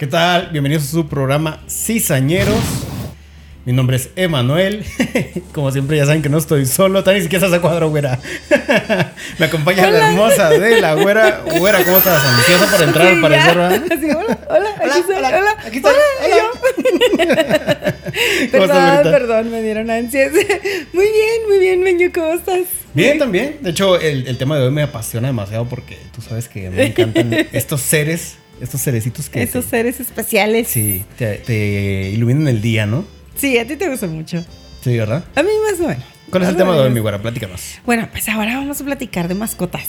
¿Qué tal? Bienvenidos a su programa Cizañeros. Mi nombre es Emanuel. Como siempre, ya saben que no estoy solo. Tan ni siquiera estás a cuadro, güera. Me acompaña la hermosa de la güera. Güera, ¿cómo estás? Ansiosa para entrar al parecer, ¿verdad? Sí, hola, hola, aquí estoy, hola, hola, aquí estoy, hola, yo. ¿Cómo estás, perdón, perdón, me dieron ansias. Muy bien, muy bien, Meño, ¿cómo estás? Bien, también. De hecho, el, el tema de hoy me apasiona demasiado porque tú sabes que me encantan estos seres, estos cerecitos que. Esos te- seres especiales. Sí, te, te iluminan el día, ¿no? Sí, a ti te gusta mucho. Sí, ¿verdad? A mí más o menos. ¿Cuál es el tema de hoy, mi güera? Platícanos. Bueno, pues ahora vamos a platicar de mascotas.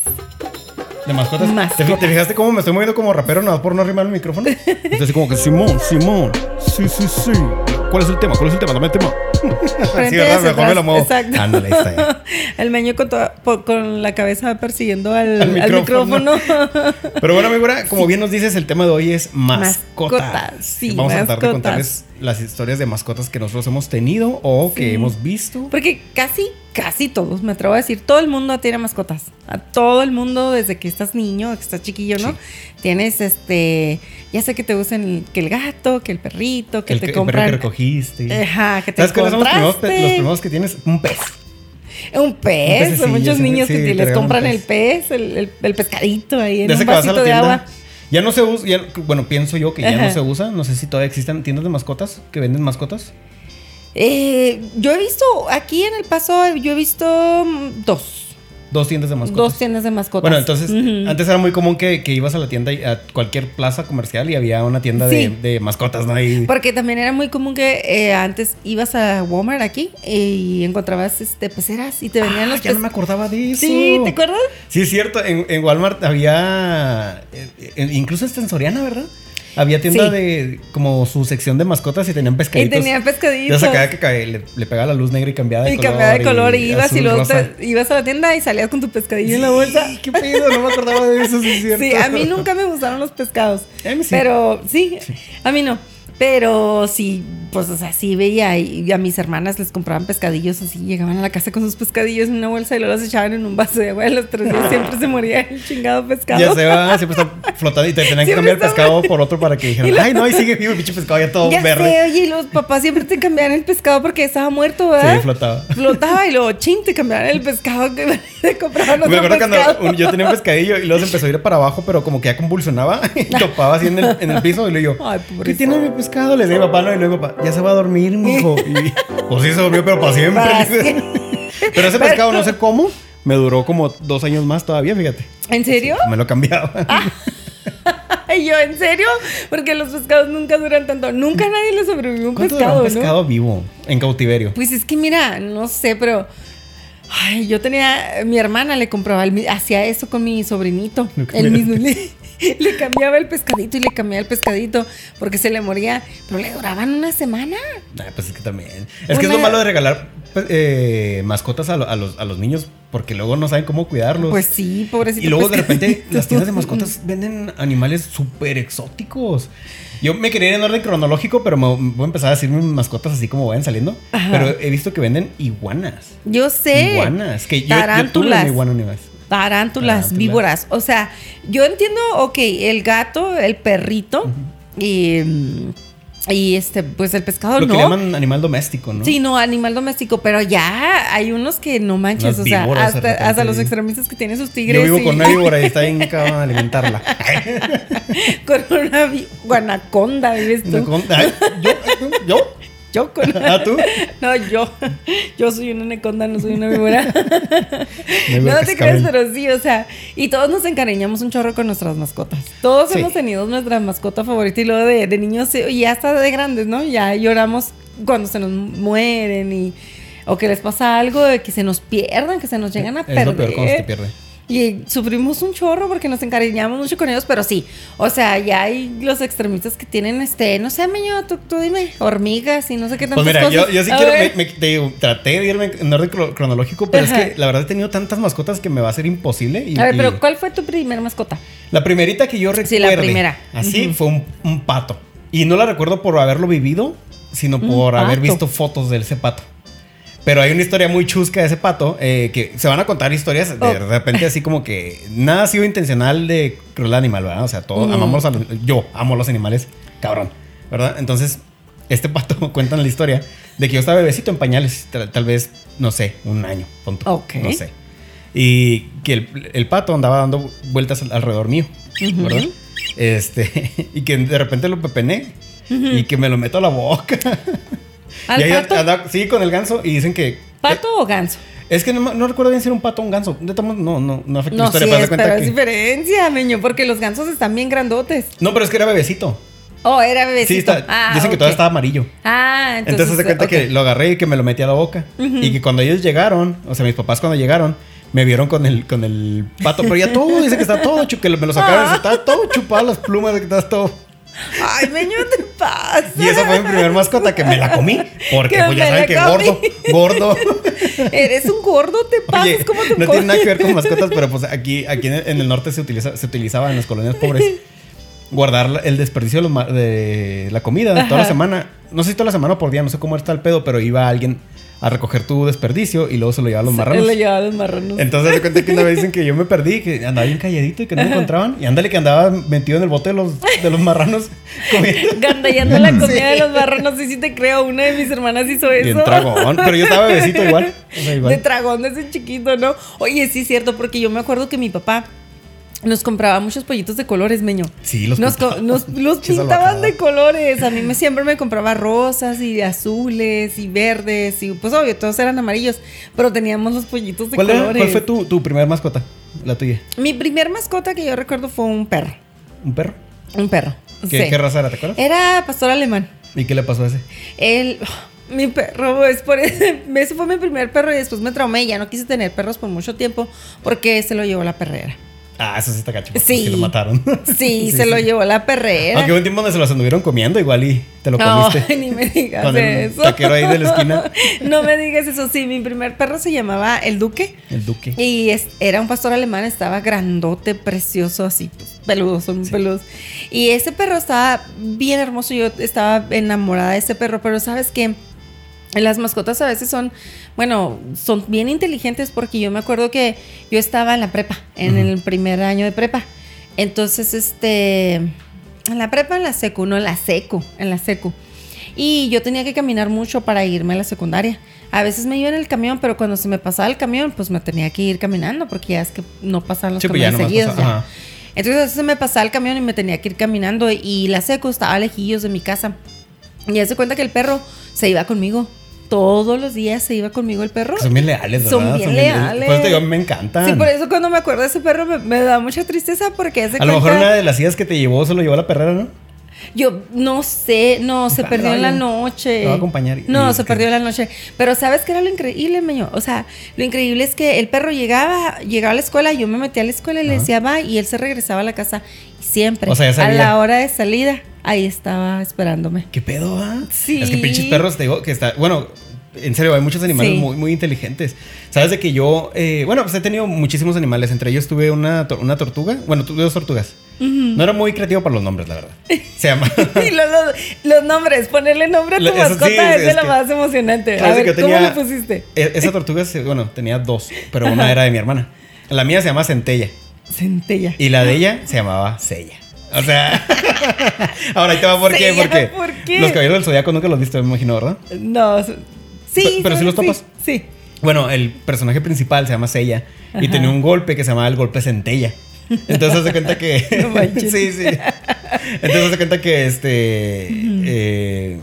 ¿De mascotas? Mascotas. ¿Te, te fijaste cómo me estoy moviendo como rapero nada por no arrimar el micrófono? Entonces así como que Simón, Simón. Sí, sí, sí. ¿Cuál es el tema? ¿Cuál es el tema? Dame el tema. Sí, ¿verdad? Mejor me lo muevo. Exacto. Ándale, ahí está ya. El Meño con, toda- con la cabeza persiguiendo al, Al al micrófono. micrófono. Pero bueno, mi güera, como bien nos dices, el tema de hoy es mascotas. Mascotas, sí, Vamos a tratar de contarles las historias de mascotas que nosotros hemos tenido o que hemos visto. Porque casi, casi todos, me atrevo a decir, todo el mundo tiene mascotas. A todo el mundo, desde que estás niño, que estás chiquillo, ¿no? Sí. Tienes este, ya sé que te gustan el- que el gato, que el perrito, que el, te el perro que compran. recogiste. Ajá, que te ¿Sabes cuáles son los primeros, los primeros que tienes? Un pez. Un pez, pececillo, muchos niños sí, que les un compran pez. el pez, el, el- el pescadito ahí en De ese un vasito de tienda. agua. Ya no se usa, ya- bueno, pienso yo que ya no se usa. No sé si todavía existen tiendas de mascotas que venden mascotas. Eh, yo he visto, aquí en El Paso, yo he visto mm, dos. Dos tiendas de mascotas. Dos tiendas de mascotas. Bueno, entonces, antes era muy común que, que ibas a la tienda, y a cualquier plaza comercial y había una tienda de, Sí. de mascotas, ¿no? Ahí- Porque también era muy común que eh, antes ibas a Walmart aquí y encontrabas este peceras y te venían Ah, los ya no me acordaba de eso. Sí, ¿te acuerdas? Sí, es cierto. En, en Walmart había. eh, eh, incluso en ¿verdad? Había tienda Sí. de. como su sección de mascotas y tenían Y pescaditos. tenía pescaditos. Ya sacaba que cae- le, le pegaba la luz negra y cambiaba de Y color. cambiaba de color y, ibas y luego te- ibas a la tienda y salías con tu pescadillo en la bolsa. Sí, ¿Qué pedo? No me acordaba de eso, sí, es cierto. Sí, a mí nunca me gustaron los pescados. A mí sí. Pero sí, a mí no. Pero sí, pues, o sea, sí veía y a mis hermanas les compraban pescadillos así, llegaban a la casa con sus pescadillos en una bolsa y luego los echaban en un vaso de agua y los tres días siempre se moría el chingado pescado. Ya se va, siempre está flotando y te tenían que cambiar el pescado por otro para que dijeran, ay, no, ahí sigue vivo el pinche pescado ya todo Ya verde. sé, oye, y los papás siempre te cambiaban el pescado porque estaba muerto, ¿verdad? Sí, flotaba. Flotaba y luego, chin, te cambiaban el pescado que te compraban Me otro acuerdo pescado. cuando yo tenía un pescadillo y luego se empezó a ir para abajo, pero como que ya convulsionaba y topaba así en el, en el piso y le digo, Ay, ¿qué pobrecito. tiene mi pescado? Le mi papá, no, y luego papá, ya se va a dormir, mijo. Y pues sí se durmió, pero para siempre. Para pero ese pescado, no sé cómo, me duró como dos años más todavía, fíjate. ¿En serio? Me lo cambiaba. Y yo, ¿en serio? Porque los pescados nunca duran tanto. Nunca a nadie le sobrevivió un ¿Cuánto duró pescado, un ¿no? pescado vivo en cautiverio? Pues es que mira, no sé, pero. Ay, yo tenía. Mi hermana le compraba, hacía eso con mi sobrinito. El mismo. Le, cambiaba el pescadito y le cambiaba el pescadito porque se le moría. Pero le duraban una semana. Ah, pues es que también. Es que es lo malo de regalar pues, eh, mascotas a, lo- a los, a los niños porque luego no saben cómo cuidarlos. Pues sí, pobrecito. y luego de repente las tiendas de mascotas venden animales súper exóticos. Yo me quería ir en orden cronológico, pero me voy a empezar a decir mis mascotas así como vayan saliendo. Ajá. Pero he visto que venden iguanas. Yo sé. Iguanas. Que yo, yo tuve Tarántulas. una iguana una vez. Tarántulas, Tarántulas. víboras. O sea, yo entiendo, ok, el gato, el perrito y, mm, y este, pues el pescado Lo no. que le llaman animal doméstico, ¿no? Sí, no, animal doméstico, pero ya hay unos que no manches, o sea, de hasta, los extremistas que tienen sus tigres. Yo vivo y- con una víbora y está bien cabrón alimentarla. con una guanaconda, vives tú. ¿Yo? ¿Yo? Yo con ¿Ah, tú? No, yo. Yo soy una anaconda, no soy una víbora. no te cascabel. pero sí, o sea, y todos nos encariñamos un chorro con nuestras mascotas. Todos Sí. hemos tenido nuestra mascota favorita y luego de, de niños y hasta de grandes, ¿no? Ya lloramos cuando se nos mueren y o que les pasa algo de que se nos pierdan, que se nos llegan a Es perder. lo peor cuando se te pierde. Y sufrimos un chorro porque nos encariñamos mucho con ellos, pero sí. O sea, ya hay los extremistas que tienen, este, no sé, meño, tú, tú dime, hormigas y no sé qué tantas Pues mira, cosas. yo, yo sí A quiero, me, me- te digo, traté de irme en orden cro- cronológico, pero Ajá. es que la verdad he tenido tantas mascotas que me va a ser imposible. Y, A ver, y pero ¿cuál fue tu primer mascota? la primerita que yo recuerdo. Sí, la primera. Así fue un, un pato. Y no la recuerdo por haberlo vivido, sino por haber visto fotos de ese pato. Pero hay una historia muy chusca de ese pato, eh, que se van a contar historias de Oh. repente así como que nada ha sido intencional de cruel animal, ¿verdad? O sea, todos amamos a los, yo amo los animales cabrón, ¿verdad? Entonces, este pato cuenta la historia de que yo estaba bebecito en pañales, tal, tal vez, no sé, un año, punto. Ok. No sé. Y que el, el pato andaba dando vueltas al- alrededor mío, ¿verdad? Este, y que de repente lo pepené y que me lo meto a la boca. ¿Al y ahí pato? anda- sí, con el ganso y dicen que... ¿Pato o ganso? Es que no, no recuerdo bien si era un pato o un ganso. No, no, no afecta la No, historia. sí es, cuenta pero es que- diferencia, meño, porque los gansos están bien grandotes. No, pero es que era bebecito. Oh, era bebecito. Sí, está- Ah, dicen que ok. todavía estaba amarillo. Ah, entonces. Entonces se cuenta ok. que lo agarré y que me lo metí a la boca. Y que cuando ellos llegaron, o sea, mis papás cuando llegaron, me vieron con el, con el pato. Pero ya todo, dice que está todo que me lo sacaron, está todo chupado las plumas, que está todo. Ay, meño, te pasa. Y esa fue mi primer mascota que me la comí. Porque Que pues ya saben que comí. gordo, gordo. Eres un gordo, te pasas. Oye, ¿Cómo te no tiene nada que ver con mascotas, pero pues aquí, aquí en el, norte se, utiliza, se utilizaba en las colonias pobres guardar el desperdicio de, la comida toda la Ajá. semana. No sé si toda la semana o por día, no sé cómo está el pedo, pero iba alguien a recoger tu desperdicio y luego se lo llevaba a los marranos. Él le llevaba a los marranos. Entonces de cuenta que una vez dicen que yo me perdí, que andaba bien calladito y que no me encontraban. Y ándale que andaba metido en el bote de los, de los marranos comiendo. Gandallando la comida Sí. de los marranos, sí, sí te creo. Una de mis hermanas hizo eso. Bien tragón. Pero yo estaba bebecito igual. O sea, igual. De tragón desde chiquito, ¿no? Oye, sí es cierto, porque yo me acuerdo que mi papá nos compraba muchos pollitos de colores, meño. Sí, los nos, nos- los pintaban de colores. A mí me, siempre me compraba rosas y azules y verdes. Y pues obvio, todos eran amarillos. Pero teníamos los pollitos de ¿Cuál, era- colores. cuál fue tu, tu primer mascota? La tuya. Mi primer mascota que yo recuerdo fue un perro. ¿Un perro? Un perro. ¿Qué, sí. qué raza era? ¿Te acuerdas? Era pastor alemán. ¿Y qué le pasó a ese? Él, mi perro, es por ese, ese fue mi primer perro y después me traumé ya no quise tener perros por mucho tiempo porque se lo llevó la perrera. Ah, eso sí está cacho. Sí. lo mataron. Sí, se lo llevó la perrera. Aunque un tiempo donde se los anduvieron comiendo igual y te lo No, comiste. ni me digas Con el eso. taquero ahí de la esquina. No me digas eso. Sí, mi primer perro se llamaba El Duque. El duque. Y es- era un pastor alemán, estaba grandote, precioso, así, pues, peludo, son peludos. Y ese perro estaba bien hermoso, yo estaba enamorada de ese perro, pero sabes que las mascotas a veces son, bueno, son bien inteligentes porque yo me acuerdo que yo estaba en la prepa, en el primer año de prepa. Entonces, este, en la prepa, en la secu, no en la secu, en la secu. Y yo tenía que caminar mucho para irme a la secundaria. A veces me iba en el camión, pero cuando se me pasaba el camión, pues me tenía que ir caminando porque ya es que no pasaban los Sí, pues ya camiones nomás seguidos. pasa- ya. ajá. Entonces a veces se me pasaba el camión y me tenía que ir caminando y la seco estaba lejillos de mi casa. Y hace cuenta que el perro se iba conmigo. Todos los días se iba conmigo el perro. Son bien leales, ¿verdad? Son bien leales. Por eso te digo, me encantan. Sí, por eso cuando me acuerdo de ese perro me, me da mucha tristeza porque hace A lo mejor una de las ideas que te llevó se lo llevó a la perrera, ¿no? Yo no sé, no, se perdió en la noche. Te va a acompañar No, se que- perdió en la noche. Pero ¿sabes qué era lo increíble, meño? O sea, lo increíble es que el perro llegaba, llegaba a la escuela, yo me metía a la escuela y le decía va y él se regresaba a la casa siempre. O sea, ya a la hora de salida, ahí estaba esperándome. ¿Qué pedo, ah? Sí. Es que pinches perros, te digo, que está. Bueno, en serio, hay muchos animales Sí. muy, muy inteligentes. Sabes de que yo. eh, bueno, pues he tenido muchísimos animales. Entre ellos tuve una, una tortuga. Bueno, tuve dos tortugas. No era muy creativo para los nombres, la verdad. Se llama. y los, los- los nombres, ponerle nombre a tu sí, mascota es, es de lo que- más emocionante. A ver, ¿cómo tenía- le pusiste? e- Esa tortuga, bueno, tenía dos, pero una era de mi hermana. La mía se llama Centella. Centella. Y la de ella se llamaba Sella. O sea. Ahora ahí te va por qué. Porque ¿por qué? los caballeros del zodiaco nunca los viste, me imagino, ¿verdad? No, sí. Pero- sí los topas. Sí. Bueno, el personaje principal se llama Sella y tenía un golpe que se llamaba el golpe Centella. Entonces se cuenta que. No sí, sí. Entonces se cuenta que este. eh,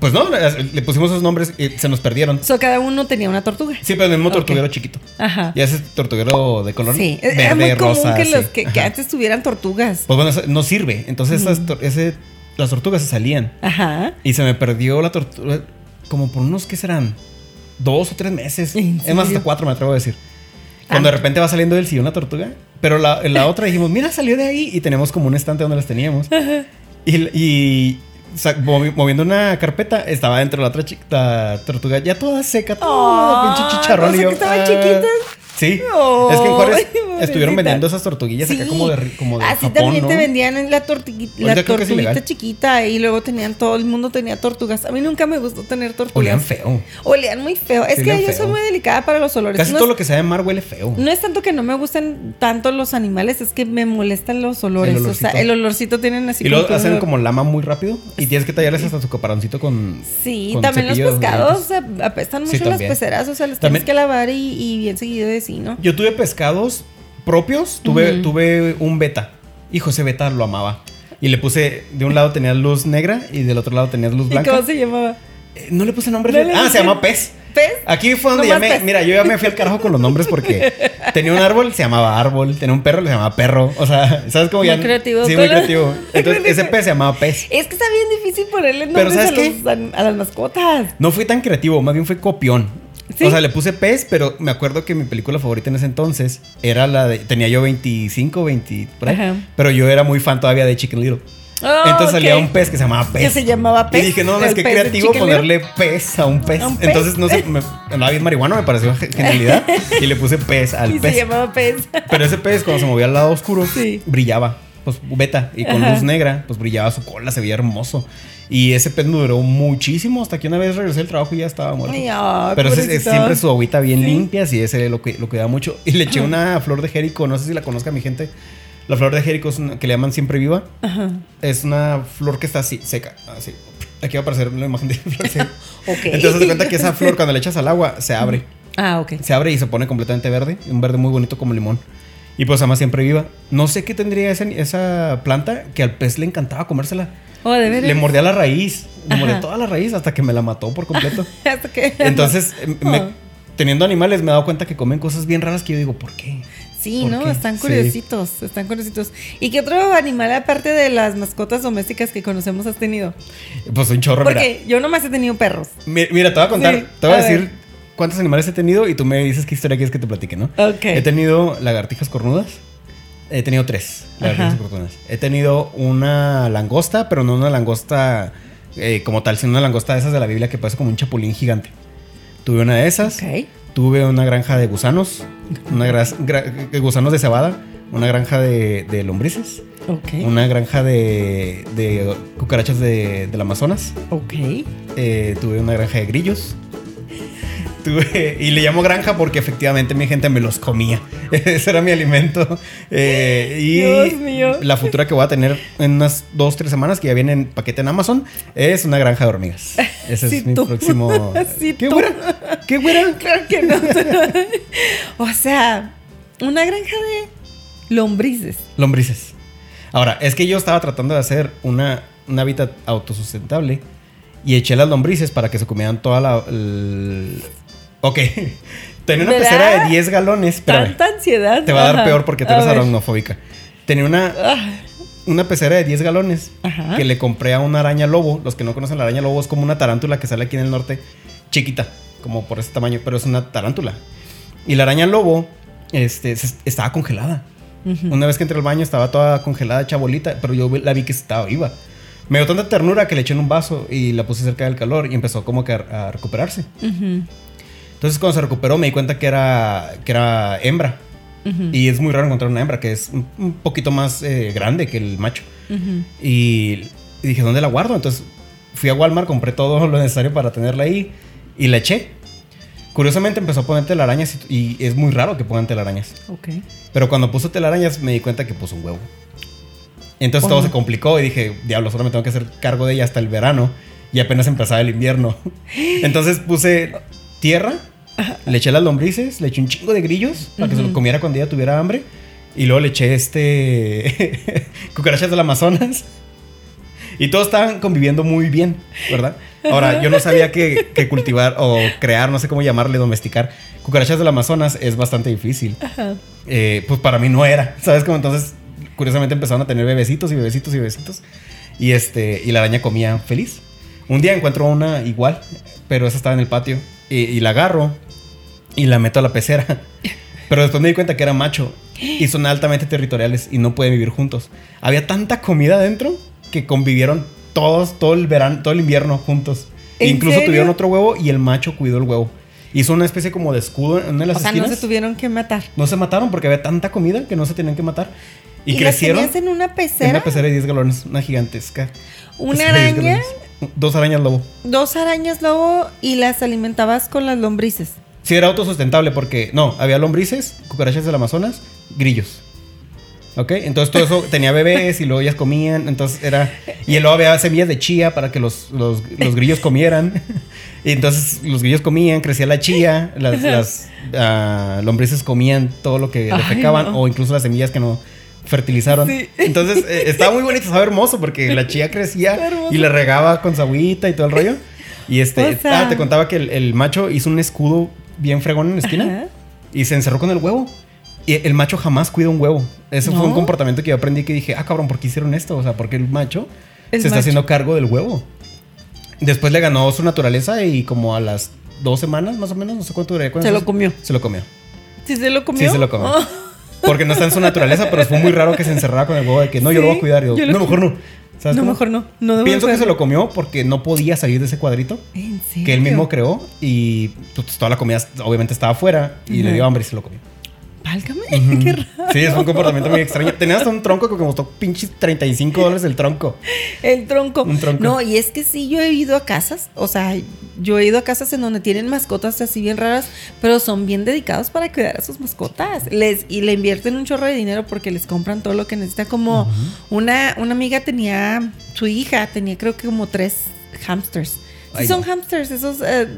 pues no, le pusimos esos nombres y se nos perdieron. So, cada uno tenía una tortuga. Sí, pero el mismo tortuguero chiquito. Ajá. Y ese tortuguero de color Sí, verde, era muy común rosa. que, sí. los, que, que antes tuvieran tortugas. Pues bueno, no sirve. Entonces esas ese, las tortugas se salían. Ajá. Y se me perdió la tortuga como por unos, ¿qué serán? Dos o tres meses. ¿En Es más, hasta cuatro me atrevo a decir. Cuando Ah. de repente va saliendo del sillón la tortuga. Pero la, la otra dijimos, mira, salió de ahí. Y tenemos como un estante donde las teníamos. Y, y sa- movi- moviendo una carpeta, estaba dentro la otra chi- la tortuga ya toda seca, toda Oh, pinche chicharrón. que estaban "Ah". chiquitas. Sí. Es que en Juárez estuvieron vendiendo esas tortuguillas acá Sí. como de, como de Así Japón, también ¿no? te vendían en la, tortigui- la es tortuguita chiquita y luego tenían todo el mundo tenía tortugas. A mí nunca me gustó tener tortugas. Olían feo. Olían muy feo. Es Sí, que yo feo. soy muy delicada para los olores. Casi no, todo es, lo que sea de mar huele feo. no es tanto que no me gusten tanto los animales, es que me molestan los olores. El o sea, el olorcito tienen así y luego hacen olor- como lama muy rápido y tienes que tallarles hasta su caparoncito con. Sí, con también los pescados apestan Sí, mucho las también. peceras, o sea, les También- tienes que lavar y, y bien seguido de sí, ¿no? Yo tuve pescados propios, tuve, tuve un beta. Hijo, ese beta lo amaba. Y le puse, de un lado tenía luz negra y del otro lado tenía luz ¿Y blanca. cómo se llamaba? Eh, No le puse nombre. No le ah, se llama pez. ¿Pez? Aquí fue donde ya Nomás me. pez. Mira, yo ya me fui al carajo con los nombres porque tenía un árbol, se llamaba árbol. Tenía un perro, le llamaba perro. O sea, ¿sabes cómo Muy ya? creativo, Sí, muy creativo. Entonces, ese pez se llamaba pez. Es que está bien difícil ponerle Pero nombres a, ¿sabes los an- a las mascotas. No fui tan creativo, más bien fue copión. ¿Sí? O sea, le puse pez, pero me acuerdo que mi película favorita en ese entonces era la de. Tenía yo 25, 20, por ahí. Pero yo era muy fan todavía de Chicken Little. Oh, Entonces salía ok. un pez que se llamaba pez. Que se llamaba pez. Y dije, no, no, es que creativo ponerle pez a un pez. ¿A un pez? Entonces, no sé, me andaba bien marihuana, me pareció ge- genialidad. y le puse pez al Y pez. se llamaba pez. Pero ese pez, cuando se movía al lado oscuro, Sí. brillaba. Pues beta. Y con Ajá. luz negra, pues brillaba su cola, se veía hermoso. Y ese pez me duró muchísimo hasta que una vez regresé del trabajo y ya estaba muerto. Ay, Pero es siempre su agüita bien Sí. limpia, sí, ese lo, que, lo cuidaba mucho. Y le eché una flor de Jerico, no sé si la conozca mi gente. La flor de Jerico es una que le llaman siempre viva. Ajá. Es una flor que está así, seca, así. Aquí va a aparecer la imagen de la flor seca. Entonces te cuenta que esa flor cuando le echas al agua se abre. Ah, ok. Se abre y se pone completamente verde, un verde muy bonito como limón. Y pues además siempre viva. No sé qué tendría esa, esa planta que al pez le encantaba comérsela. Oh, de veras. Le mordía la raíz, le mordía toda la raíz hasta que me la mató por completo. Hasta que- Entonces, me- Oh. teniendo animales me he dado cuenta que comen cosas bien raras que yo digo, ¿por qué? Sí, ¿Por ¿no? qué? Están Sí. curiositos, están curiositos. ¿Y qué otro animal aparte de las mascotas domésticas que conocemos has tenido? Pues un chorro, mira. Porque yo nomás he tenido perros. Mi- Mira, te voy a contar, Sí, te voy a, a decir cuántos animales he tenido y tú me dices qué historia quieres que te platique, ¿no? Ok. He tenido lagartijas cornudas. He tenido tres lagartijas Ajá. He tenido una langosta, pero no una langosta eh, como tal, sino una langosta de esas de la Biblia que parece como un chapulín gigante. Tuve una de esas. Tuve una granja de gusanos, una de gusanos de cebada, una granja de, de lombrices, una granja de, de cucarachas de- del Amazonas. Ok. Eh, tuve una granja de grillos. Y le llamo granja porque efectivamente mi gente me los comía. Ese era mi alimento. Eh, y Dios mío. la futura que voy a tener en unas dos, tres semanas que ya viene en paquete en Amazon es una granja de hormigas. Ese Sí, es mi tú. próximo. Sí, ¿Qué tú. güera? ¿Qué güera? Claro que no. o sea, una granja de lombrices. Lombrices. Ahora, es que yo estaba tratando de hacer una, un hábitat autosustentable y eché las lombrices para que se comieran toda la. el- Ok. Tenía una ¿Verdad? pecera de 10 galones. Espérame. Tanta ansiedad. Te va a dar Ajá. peor porque tú eres aracnofóbica. Tenía una, Ah, una pecera de 10 galones Ajá. que le compré a una araña lobo. Los que no conocen la araña lobo es como una tarántula que sale aquí en el norte, chiquita, como por ese tamaño, pero es una tarántula. Y la araña lobo este, estaba congelada. Una vez que entré al baño estaba toda congelada, hecha bolita, pero yo la vi que estaba viva. Me dio tanta ternura que le eché en un vaso y la puse cerca del calor y empezó como que a, a recuperarse. Ujú, Entonces cuando se recuperó me di cuenta que era, que era hembra. ujú, Y es muy raro encontrar una hembra que es un, un poquito más eh, grande que el macho. ujú. Y, y dije, ¿dónde la guardo? Entonces fui a Walmart, compré todo lo necesario para tenerla ahí y la eché. Curiosamente empezó a poner telarañas y, y es muy raro que pongan telarañas. Ok. Pero cuando puso telarañas me di cuenta que puso un huevo. Entonces Oh, todo no. se complicó y dije, diablo, solo me tengo que hacer cargo de ella hasta el verano. Y apenas empezaba el invierno. Entonces puse tierra, le eché las lombrices, le eché un chingo de grillos para que se lo comiera cuando ella tuviera hambre. Y luego le eché este cucarachas del Amazonas. Y todos estaban conviviendo muy bien, ¿verdad? Ahora, yo no sabía que, que cultivar o crear, no sé cómo llamarle, domesticar cucarachas del Amazonas es bastante difícil. Ajá. Eh, pues para mí no era, ¿sabes? Como entonces, curiosamente empezaron a tener bebecitos y bebecitos y bebecitos. Y este, y la araña comía feliz. Un día encuentro una igual, pero esa estaba en el patio. Y, y la agarro y la meto a la pecera. Pero después me di cuenta que era macho. Y son altamente territoriales y no pueden vivir juntos. Había tanta comida adentro que convivieron todos, todo el verano, todo el invierno juntos. ¿En Incluso serio? tuvieron otro huevo y el macho cuidó el huevo. hizo una especie como de escudo en una de las O sea, esquinas. no se tuvieron que matar. No se mataron porque había tanta comida que no se tenían que matar. Y, las crecieron tenías en una en pecera, una pecera de 10 galones, una gigantesca. una pecera de 10 araña. Dos arañas lobo. dos arañas lobo y las alimentabas con las lombrices. Sí, era autosustentable porque, no, había lombrices, cucarachas del Amazonas, grillos. ¿Ok? Entonces todo eso tenía bebés y luego ellas comían. Entonces era. Y luego había semillas de chía para que los, los, los grillos comieran. Y entonces los grillos comían, crecía la chía, las, las ah, lombrices comían todo lo que defecaban no. o incluso las semillas que no fertilizaron. Sí. Entonces eh, estaba muy bonito, estaba hermoso porque la chía crecía y le regaba con su agüita y todo el rollo. Y este, O sea- ah, te contaba que el, el macho hizo un escudo bien fregón en la esquina. Ajá. Y se encerró con el huevo. Y el macho jamás cuida un huevo. Ese fue ¿No? un comportamiento que yo aprendí que dije, ah, cabrón, ¿por qué hicieron esto? O sea, porque el macho El se está haciendo cargo del huevo. Después le ganó su naturaleza y como a las dos semanas más o menos, no sé cuánto duraría Se eso, lo comió. Se lo comió. ¿Sí se lo comió? Sí, se lo comió. Oh. Porque no está en su naturaleza, pero fue muy raro que se encerrara con el huevo de que no, yo lo voy a cuidar. Yo, yo lo no, mejor no. ¿Sabes No, cómo? mejor no. No debo Pienso que se lo comió porque no podía salir de ese cuadrito ¿En serio? que él mismo creó y pues, toda la comida obviamente estaba afuera y le dio hambre y se lo comió. Válgame, qué raro. Sí, es un comportamiento muy extraño. Tenía hasta un tronco que costó pinches 35 dólares el tronco. El tronco. Un tronco. No, y es que sí, yo he ido a casas, o sea, yo he ido a casas en donde tienen mascotas así bien raras, pero son bien dedicados para cuidar a sus mascotas. Les, y le invierten un chorro de dinero porque les compran todo lo que necesita. Como una, una amiga tenía, su hija tenía creo que como tres hamsters. Sí, son hamsters, esos eh,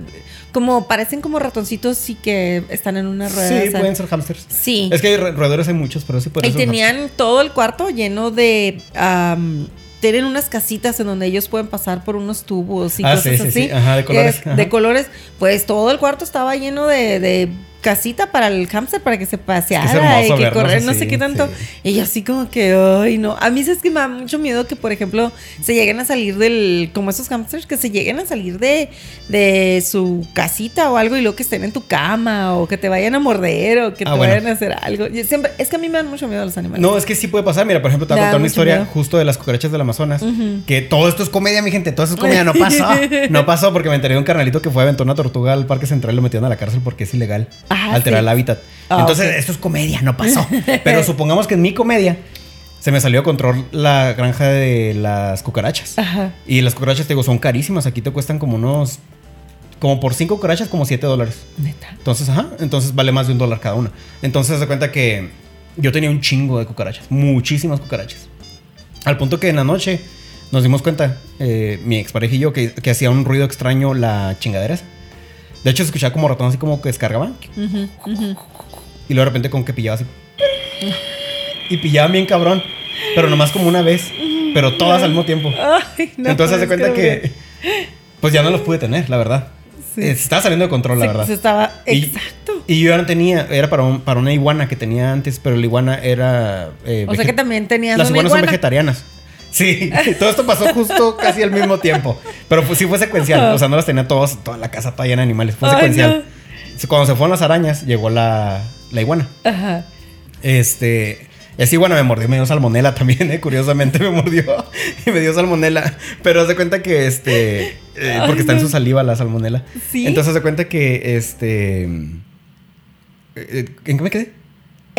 como parecen como ratoncitos y que están en una rueda. Sí, o sea. pueden ser hamsters. Sí. Es que hay ro- roedores hay muchos, pero sí pueden Y ser tenían todo el cuarto lleno de. tienen unas casitas en donde ellos pueden pasar por unos tubos y Ah, cosas sí, sí, así. sí. Ajá, de colores, Es- ajá. De colores. Pues todo el cuarto estaba lleno de, de casita para el hámster para que se paseara y que correr, no sé qué tanto. sí. Y yo así como que, ay, no. A mí es que me da mucho miedo que, por ejemplo, se lleguen a salir del. Como esos hámsters, que se lleguen a salir de, de su casita o algo y luego que estén en tu cama o que te vayan a morder o que Ah, te bueno. vayan a hacer algo. Yo siempre, es que a mí me dan mucho miedo los animales. No, es que sí puede pasar. Mira, por ejemplo, te voy a contar una historia miedo. justo de las cucarachas del Amazonas. Que todo esto es comedia, mi gente. Todo esto es comedia. No pasó. No pasó porque me enteré de un carnalito que fue a aventar una tortuga al Parque Central y lo metieron a la cárcel porque es ilegal Ah, alterar sí. el hábitat. Ah, Entonces, esto es comedia. No pasó. Pero supongamos que en mi comedia se me salió de control la granja de las cucarachas. Ajá. Y las cucarachas, te digo, son carísimas. Aquí te cuestan como unos. Como por cinco cucarachas, como 7 dólares. Neta. Entonces, ajá, entonces vale más de un dólar cada una. Entonces se cuenta que yo tenía un chingo de cucarachas, muchísimas cucarachas. Al punto que en la noche nos dimos cuenta, eh, mi expareja y yo, que, que hacía un ruido extraño la chingadera esa. De hecho, se escuchaba como ratón así como que descargaba. Y luego de repente como que pillaba así. Y pillaban bien cabrón. Pero nomás como una vez. Pero todas al mismo tiempo. Ay, no. Entonces se es cuenta que- que... Pues ya no los pude tener, la verdad. Sí. Se estaba saliendo de control, la se, verdad. se estaba. Y- Exacto. Y yo ya no tenía, era para, un- para una iguana que tenía antes, pero la iguana era... eh, O sea que también tenías Las una iguanas son vegetarianas. Sí, todo esto pasó justo casi al mismo tiempo. Pero pues sí fue secuencial. O sea, no las tenía todas, toda la casa toda llena de animales. Fue Ay, secuencial. Cuando se fueron las arañas, llegó la, la iguana. Ajá. Este. Esa iguana me mordió, me dio salmonela también, eh, curiosamente me mordió y me dio salmonela. Pero haz de cuenta que este. eh, porque Ay, está en su saliva la salmonela. Sí. Entonces haz de cuenta que este. eh, ¿En qué me quedé?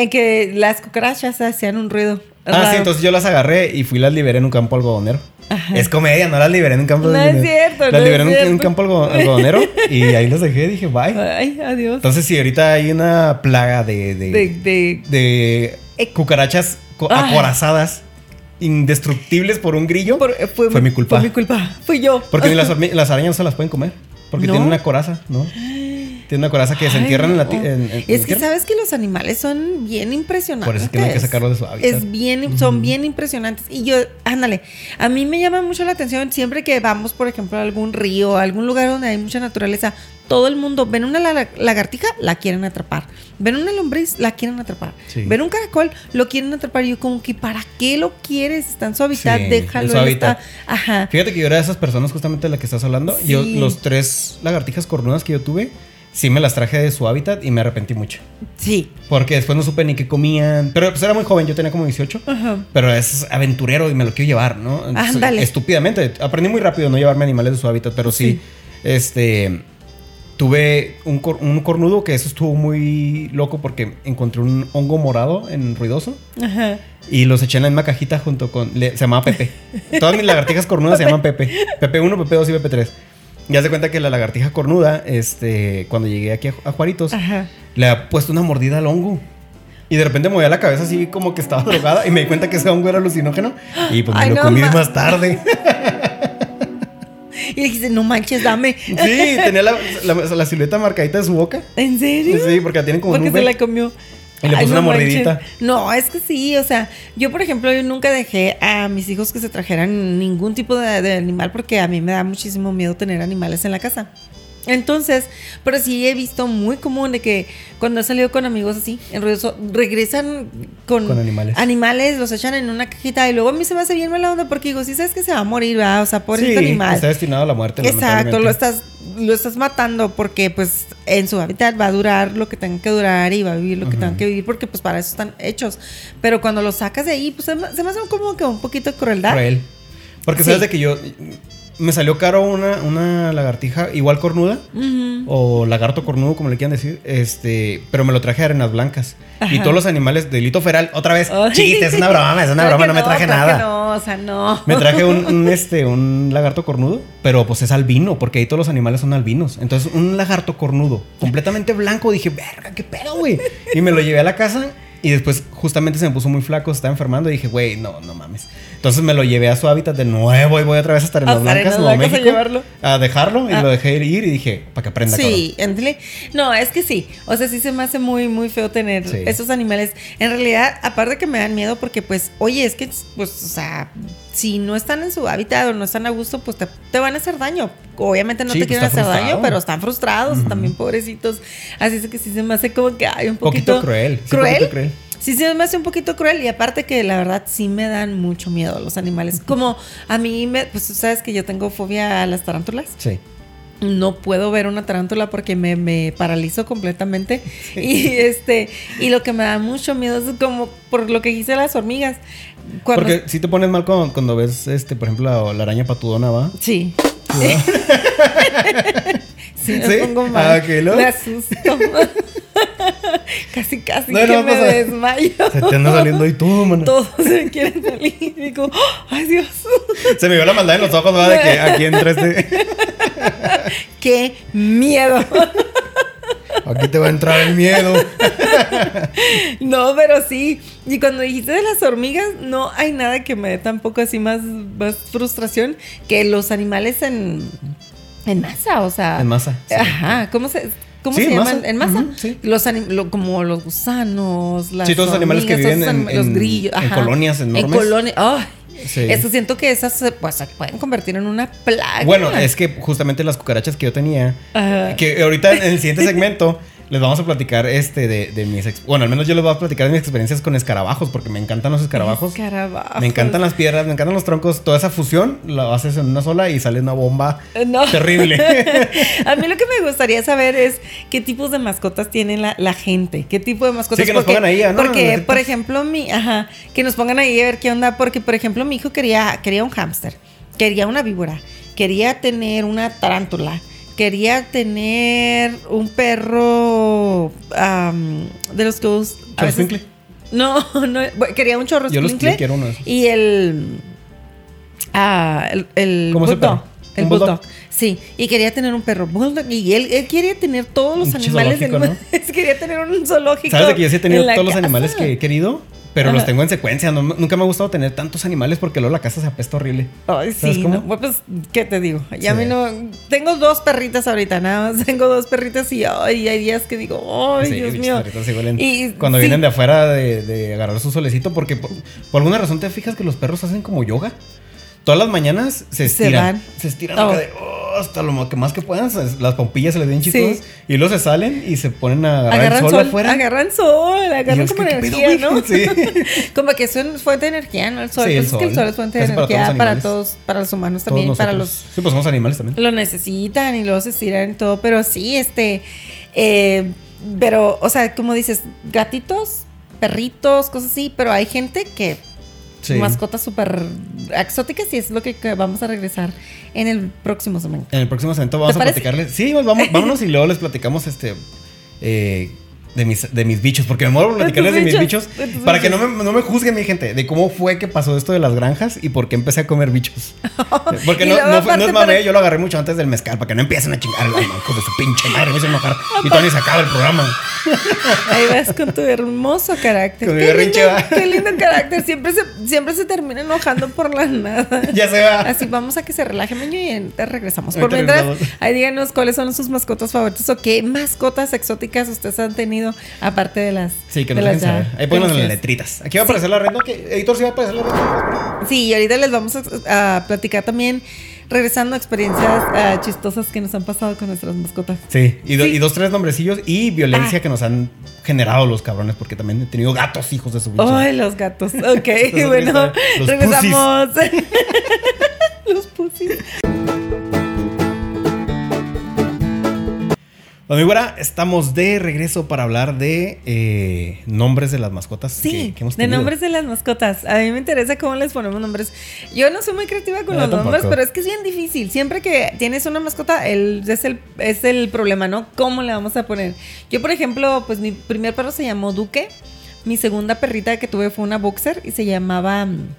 En que las cucarachas hacían un ruido. Ah, raro. sí, entonces yo las agarré y fui y las liberé en un campo algodonero. Ajá. Es comedia, no las liberé en un campo No es cierto, Las no liberé es en un, en un cierto. campo algo- algodonero y ahí las dejé. Dije, bye. Ay, adiós. Entonces, si ahorita hay una plaga de, de, De, de- de Eh, cucarachas Ay. acorazadas, indestructibles por un grillo, por- eh, fue, fue mi culpa. Fue mi culpa. Fui yo. Porque ni las, las arañas no se las pueden comer. Porque ¿No? tienen una coraza, ¿no? Tienen una coraza que se entierran en la en- Es que tierra. sabes que los animales son bien impresionantes. Por eso es que no hay que sacarlos de su hábitat. Es bien, son bien impresionantes. Y yo, ándale, a mí me llama mucho la atención siempre que vamos, por ejemplo, a algún río, a algún lugar donde hay mucha naturaleza. Todo el mundo ven una la- lagartija, la quieren atrapar. Ven una lombriz, la quieren atrapar. Sí. Ven un caracol, lo quieren atrapar. Y yo como que, ¿para qué lo quieres? Está en su hábitat, Sí, déjalo. en su hábitat. está- Ajá. Fíjate que yo era de esas personas justamente de la que estás hablando. Sí. Yo, los tres lagartijas cornudas que yo tuve, sí me las traje de su hábitat y me arrepentí mucho. Sí. Porque después no supe ni qué comían. Pero pues era muy joven, yo tenía como 18. Ajá. Pero es aventurero y me lo quiero llevar, ¿no? Entonces, Ándale. Estúpidamente. Aprendí muy rápido no llevarme animales de su hábitat, pero sí. Sí. Este. tuve un, cor- un cornudo que eso estuvo muy loco porque encontré un hongo morado en ruidoso. Ajá. Y los eché en la misma cajita junto con. le- se llamaba Pepe. Todas mis lagartijas cornudas se llaman Pepe. Pepe 1, Pepe 2 y Pepe 3. Ya se cuenta que la lagartija cornuda, este, cuando llegué aquí a, a Juaritos, Ajá. le ha puesto una mordida al hongo. Y de repente movía la cabeza así como que estaba drogada y me di cuenta que ese hongo era alucinógeno. Y pues me Ay, lo no comí ma- más tarde. Y le dijiste, no manches, dame. Sí, tenía la, la- la silueta marcadita de su boca. ¿En serio? Sí, porque la tiene como Porque nube. se la comió. Y le puso no una mordidita. manches. No, es que sí, o sea, yo por ejemplo, yo nunca dejé a mis hijos que se trajeran ningún tipo de, de animal porque a mí me da muchísimo miedo tener animales en la casa. Entonces, pero sí he visto muy común de que cuando he salido con amigos así, en ruidoso, regresan con, Con animales. animales, los echan en una cajita y luego a mí se me hace bien mala onda porque digo, sí sabes que se va a morir, ¿verdad? O sea, por sí, este animal. está destinado a la muerte. Exacto, lo estás, lo estás matando porque pues en su hábitat va a durar lo que tenga que durar y va a vivir lo que Ujú. tenga que vivir porque pues para eso están hechos. Pero cuando lo sacas de ahí, pues se me, se me hace como que un poquito de crueldad. Cruel. Porque Sí. sabes de que yo. Me salió caro una, una lagartija igual cornuda. O lagarto cornudo, como le quieran decir. Este. Pero me lo traje de arenas blancas. Y todos los animales, delito feral, otra vez. Chiquita, es una broma, es una broma, no me traje nada. no, o sea, no. Me traje un, un, este, un lagarto cornudo, pero pues es albino, porque ahí todos los animales son albinos. Entonces, un lagarto cornudo, completamente blanco, dije, verga, qué pedo, güey. Y me lo llevé a la casa y después justamente se me puso muy flaco, se estaba enfermando y dije, güey, no, no mames. Entonces me lo llevé a su hábitat de nuevo y voy otra vez a estar en A las estar en blancas, Arenas Nuevo Blancas a México, llevarlo. a dejarlo y Ah. lo dejé ir y dije, para que aprenda, Sí, ándale. No, es que sí. O sea, sí se me hace muy, muy feo tener Sí. esos animales. En realidad, aparte que me dan miedo, porque pues, oye, es que, pues, o sea, si no están en su hábitat o no están a gusto, pues te, te van a hacer daño. Obviamente no Sí, te pues, quieren hacer daño, frustrado. pero están frustrados Ujú. también, pobrecitos. Así es que sí se me hace como que hay un Poquito poquito. cruel, sí, ¿Cruel? poquito cruel. Sí, se me hace un poquito cruel y aparte que la verdad sí me dan mucho miedo los animales. Como a mí, me, pues tú sabes que yo tengo fobia a las tarántulas Sí. no puedo ver una tarántula porque me, me paralizo completamente. Y este, y lo que me da mucho miedo es como por lo que hice las hormigas. Cuando, Porque si te pones mal cuando, cuando ves, este, por ejemplo, la, la araña patudona, ¿va? Sí. sí, me ¿Sí? pongo mal. Ah, ok, ¿no? Me asusto. casi, casi No, que no me pasa. desmayo. Se te anda saliendo ahí todo, mano. Todos se me quieren salir. Y digo, ay Dios, Se me vio la maldad en los ojos, ¿va? De que aquí entra este. qué miedo. Aquí te va a entrar el miedo. No, pero sí. Y cuando dijiste de las hormigas, no hay nada que me dé tampoco así más, más frustración que los animales en, en masa. O sea. En masa, sí. Ajá. ¿Cómo se, cómo Sí, se en llaman? En masa. Sí. Los lo- como los gusanos, las Sí, todos los animales que viven todos en- los en- grillos. en colonias enormes. En colonias. Sí. Eso siento que esas se, pues, se pueden convertir en una plaga. Bueno, es que justamente las cucarachas que yo tenía, Ajá. que ahorita en el siguiente segmento les vamos a platicar este de, de mis ex- bueno, al menos yo les voy a platicar de mis experiencias con escarabajos porque me encantan los escarabajos. Escarabajos. Me encantan las piedras, me encantan los troncos, toda esa fusión la haces en una sola y sale una bomba Eh, No. terrible. A mí lo que me gustaría saber es qué tipos de mascotas tiene la, la gente, qué tipo de mascotas. Sí, que nos pongan ahí, ¿no? Porque, por ejemplo, mi, ajá, que nos pongan ahí a ver qué onda, porque, por ejemplo, mi hijo quería, quería un hámster, quería una víbora, quería tener una tarántula, quería tener un perro de los que us- a veces-. No, no, quería un chorro Yo los quiero uno de esos. y el. Ah, el, el ¿Cómo es el bulldog. perro? El ¿Un bulldog? bulldog? Sí, y quería tener un perro bulldog. Y él, él quería tener todos los Un animales del quería tener un zoológico. Sabes de que yo sí he tenido todos los animales que he querido, pero Ajá. los tengo en secuencia. No- nunca me ha gustado tener tantos animales porque luego la casa se apesta horrible. Ay, ¿Sabes sí, no, pues, ¿qué te digo? Ya a Sí. mí no. Tengo dos perritas ahorita, nada más. Tengo dos perritas y ay, hay días que digo, ay, Sí, Dios mío. Y Cuando sí. vienen de afuera de, de agarrar su solecito, porque por, por alguna razón te fijas que los perros hacen como yoga. Todas las mañanas se estiran. van. Se, estiran Oh. de, oh, hasta lo que más que puedan. se- Las pompillas se les ven Sí. chicos. Y luego se salen y se ponen a agarrar Agarran el sol, sol, afuera. agarran sol, agarran como que, ¿qué pedo, energía? ¿no? Sí. como que es una fuente de energía, ¿no? El sol. Sí, el Pues es que el sol. sol es fuente de Casi para todos energía para todos, para los humanos Todos también, para los Sí, pues somos animales también. lo necesitan y luego se estiran y todo, pero sí, este, eh, pero, o sea, como dices, gatitos, perritos, cosas así, pero hay gente que Sí. mascotas súper exóticas y es lo que, que vamos a regresar en el próximo segmento. En el próximo segmento vamos a platicarles. Sí, vamos, vámonos y luego les platicamos este. eh, de mis, de mis bichos, porque me muero De platicarles de, mis bichos, de para que no me, no me juzguen, mi gente, de cómo fue que pasó esto de las granjas y por qué empecé a comer bichos. Porque no, no, no es mame, para- yo lo agarré mucho antes del mezcal, para que no empiecen a chingar el hijos de su pinche madre, me hacen enojar. Y Tony se acaba el programa. Ahí vas con tu hermoso carácter. Con mi Qué berrinche, lindo, qué lindo carácter. Siempre se, siempre se termina enojando por la nada. Ya se va. Así vamos a que se relaje, Meño, y ahorita regresamos. Por mientras, regresamos. ahí díganos cuáles son sus mascotas favoritas o qué mascotas exóticas ustedes han tenido, aparte de las. Sí, que de nos las ya saber. Ahí en las letritas. Aquí va a aparecer la red. Editor, sí va a aparecer la red. Sí, y ahorita les vamos a, a platicar también, regresando a experiencias ah, chistosas que nos han pasado con nuestras mascotas. Sí, y, do- Sí. y dos, tres nombrecillos y violencia Ah. que nos han generado los cabrones, porque también he tenido gatos hijos de su bicho. Ay, los gatos. Ok, bueno. Los regresamos. los pusis. Bueno, mi güera, estamos de regreso para hablar de eh, nombres de las mascotas Sí, que, que hemos de nombres de las mascotas. A mí me interesa cómo les ponemos nombres. Yo no soy muy creativa con los nombres, pero es que es bien difícil. Siempre que tienes una mascota, el, es, el, es el problema, ¿no? ¿Cómo le vamos a poner? Yo, por ejemplo, pues mi primer perro se llamó Duque. Mi segunda perrita que tuve fue una boxer y se llamaba mm,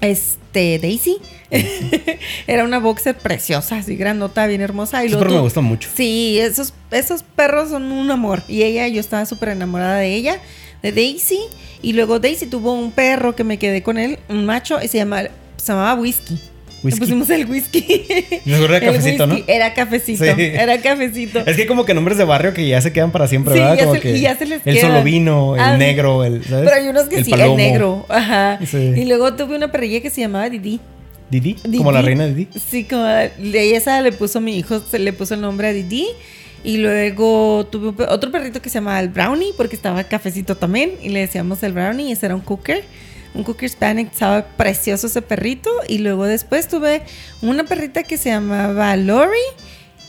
este Daisy. Era una boxer preciosa, así grandota, bien hermosa. Y perros me gustan mucho. Sí, esos, esos perros son un amor. Y ella, yo estaba súper enamorada de ella, de Daisy. Y luego Daisy tuvo un perro que me quedé con él, un macho, y se, llama, se llamaba Whisky. Le pusimos el whisky. Era cafecito, ¿no? Era cafecito. Sí. Era cafecito. Es que como que nombres de barrio que ya se quedan para siempre, Sí, ¿verdad? ya Como se- que y ya se les el quedan. solo vino, el Ah, negro, el ¿sabes? Pero hay unos que El sí, palomo. el negro. Ajá. Sí. Y luego tuve una perrilla que se llamaba Didi. Didi, Didi. como la reina Didi. Sí, como de esa le puso mi hijo, se le puso el nombre a Didi. Y luego tuve otro perrito que se llamaba el Brownie, porque estaba cafecito también. Y le decíamos el Brownie, y ese era un cooker. Un cooker Spanish, estaba precioso ese perrito. Y luego después tuve una perrita que se llamaba Lori.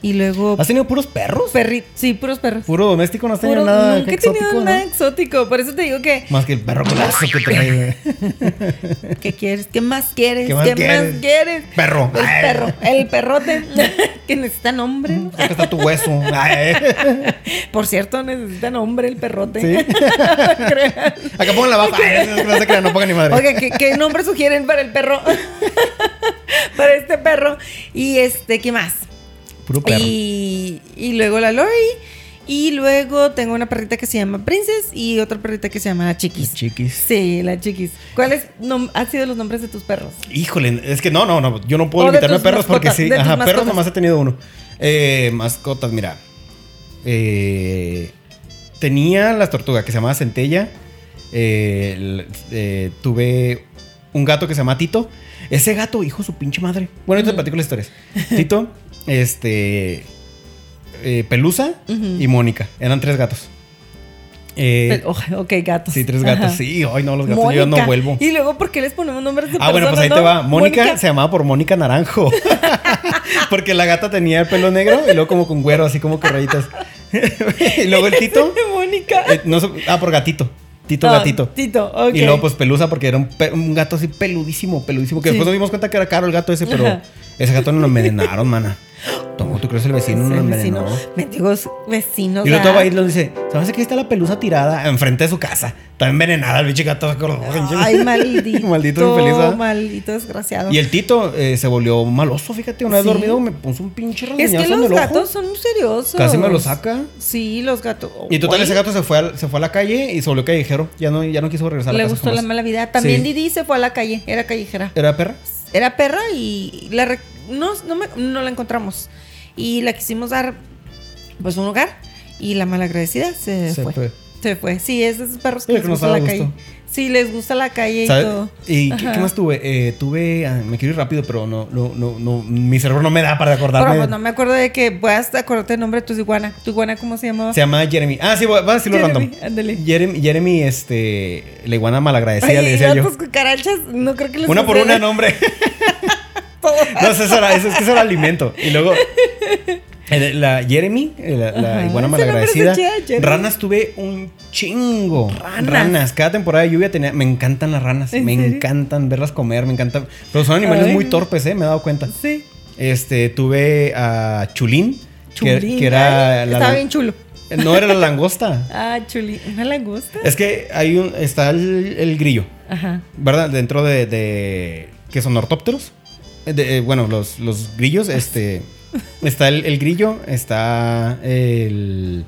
Y luego ¿Has tenido puros perros? perrito, sí, puros perros. Puro doméstico, no has tenido Puro- nada nunca he exótico, tenido ¿no? nada exótico. Por eso te digo que Más que el perro culazo que trae. ¿Qué quieres? ¿Qué más quieres? ¿Qué ¿Qué más más, quieres? Perro. El Ay. perro, el perrote que necesita nombre. ¿no? Acá está tu hueso. Ay. Por cierto, necesita nombre el perrote. ¿Sí? Acá pongan la baja. Ay, no se crean, no pongan ni madre. ¿qué, qué nombre sugieren para el perro? para este perro. Y este, ¿qué más? Puro perro. Y, y luego la Lori. Y luego tengo una perrita que se llama Princess y otra perrita que se llama la Chiquis. Chiquis. Sí, la Chiquis. ¿Cuáles han sido los nombres de tus perros? Híjole, es que no, no, no. Yo no puedo limitarme a perros porque sí. Ajá, perros mascotas. nomás he tenido uno. Eh, mascotas, mira. Eh, tenía las tortugas que se llamaba Centella. Eh, eh, tuve un gato que se llama Tito. Ese gato, hijo de su pinche madre. Bueno, ahorita te platico las historias. Tito, este. eh, Pelusa y Mónica. Eran tres gatos. Eh, ok, gatos. sí, tres gatos. Ajá. Sí, ay, no, los gatos yo ya no Mónica. vuelvo. Y luego, ¿por qué les ponemos nombres de Ah, bueno, pues ahí te va. Mónica, se llamaba por Mónica Naranjo. Porque la gata tenía el pelo negro y luego como con güero, así como con rayitas. y luego el Tito. Mónica. eh, no ah, por gatito. Tito Ah, gatito. Tito, ok. Y luego pues pelusa porque era un, pe- un gato así peludísimo, peludísimo. Que Sí. después nos dimos cuenta que era caro el gato ese, pero Ajá. ese gato no lo envenenaron, mana. ¿Cómo tú crees el vecino no lo envenenó? Mendigos vecinos. Y luego ah. todo va y le dice, ¿sabes que está la pelusa tirada enfrente de su casa? Está envenenada el bicho gato. Ay, maldito. Maldito infeliz, ¿verdad? Maldito desgraciado. Y el Tito eh, se volvió maloso, fíjate, una vez Sí. dormido me puso un pinche es rasguñazo que en los ojo. gatos son seriosos. Casi me lo saca. Sí, los gatos. Y total, Oye, ese gato se fue, a, se fue a la calle y se volvió callejero. Ya no, ya no quiso regresar a la Le casa gustó la mala vida. También Sí. Didi se fue a la calle. Era callejera. ¿Era perra? Era perra y la no, no, me- no la encontramos. Y la quisimos dar pues un hogar. Y la malagradecida se, Se fue. fue. Se fue. Sí, es de esos perros que les que nos gusta la daba calle. gusto. Sí, les gusta la calle y ¿Sabes? todo. ¿Y qué, qué más tuve? Eh, tuve. ah, me quiero ir rápido, pero no, no, no, no. Mi cerebro no me da para acordarme. Pero pues, no me acuerdo de que puedas acordarte el nombre de tu iguana. ¿Tu iguana cómo se llamaba? Se llama Jeremy. Ah, sí, voy voy a decirlo Jeremy, random. ándale. Jeremy, Jeremy, este. La iguana malagradecida, Ay, le decía yo. cucarachas, no creo que les Una por una, nombre. No, eso era, eso, es que eso era alimento. Y luego. Eh, La Jeremy, eh, la, la iguana malagradecida. Ranas tuve un chingo. Ranas. Cada temporada de lluvia tenía. Me encantan las ranas. ¿En Me serio? encantan verlas comer. Me encantan. Pero son animales Ay. muy torpes, ¿eh? Me he dado cuenta. Sí. Este, tuve a Chulín. que- Chulín. Que, era. Ay, la- Estaba bien chulo. No era la langosta. Ah, chulín. ¿Una langosta? es que hay un. Está el, el grillo. Ajá. ¿Verdad? Dentro de. de que son ortópteros. Eh, de- eh, bueno, los, los grillos, este. Está el, el grillo, está el.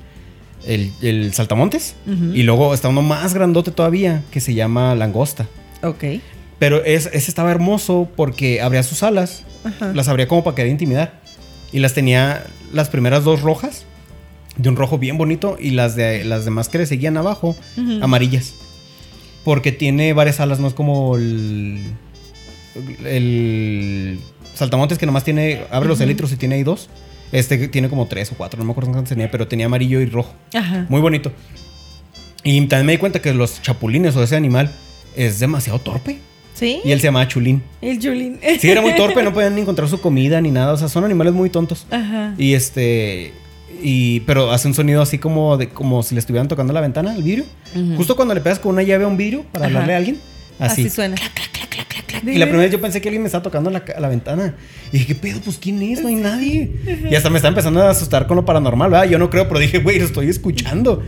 El, el saltamontes. Y luego está uno más grandote todavía que se llama langosta. Ok. Pero es- ese estaba hermoso porque abría sus alas. Ajá. Las abría como para querer intimidar. Y las tenía las primeras dos rojas. De un rojo bien bonito. Y las, de, las demás que le seguían abajo, amarillas. Porque tiene varias alas, no es como el. El. Saltamontes que nomás tiene. Abre los elitros y tiene ahí dos. Este tiene como tres o cuatro, no me acuerdo cuántos tenía, pero tenía amarillo y rojo. Ajá. Muy bonito. Y también me di cuenta que los chapulines o ese animal es demasiado torpe. ¿Sí? Y él se llamaba Chulín. El chulín. Sí, era muy torpe, no podían encontrar su comida ni nada. O sea, son animales muy tontos. Ajá. Y este. Y, pero hace un sonido así como de como si le estuvieran tocando la ventana, el vidrio. Justo cuando le pegas con una llave a un vidrio para Ajá. hablarle a alguien. Así. Así suena. Y la primera vez yo pensé que alguien me estaba tocando la, la ventana. Y dije, ¿qué pedo? Pues ¿quién es? No hay nadie. Y hasta me está empezando a asustar con lo paranormal, ¿verdad? Yo no creo, pero dije, güey, lo estoy escuchando.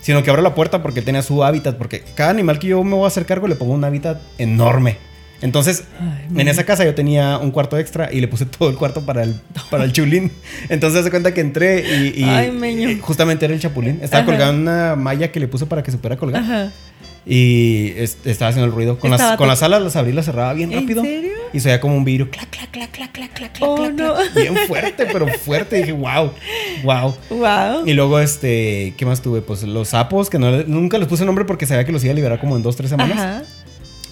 Sino que abro la puerta porque tenía su hábitat. Porque cada animal que yo me voy a hacer cargo le pongo un hábitat enorme. Entonces, Ay, en esa casa yo tenía un cuarto extra y le puse todo el cuarto para el, para el chulín. Entonces, se cuenta que entré y, y- Ay, justamente era el chapulín. Estaba Ajá. colgado en una malla que le puse para que se pudiera colgar. Ajá. Y es- estaba haciendo el ruido. Con, las, con las alas las abrí y las cerraba bien ¿En rápido. serio? Y se como un vidrio. Clac, clac, clac, clac, clac, clac, clac, Oh, clac, no. clac. Bien fuerte, pero fuerte. dije, wow, wow. Wow. Y luego, este, ¿qué más tuve? Pues los sapos, que no, nunca les puse nombre porque sabía que los iba a liberar como en dos, tres semanas. Ajá.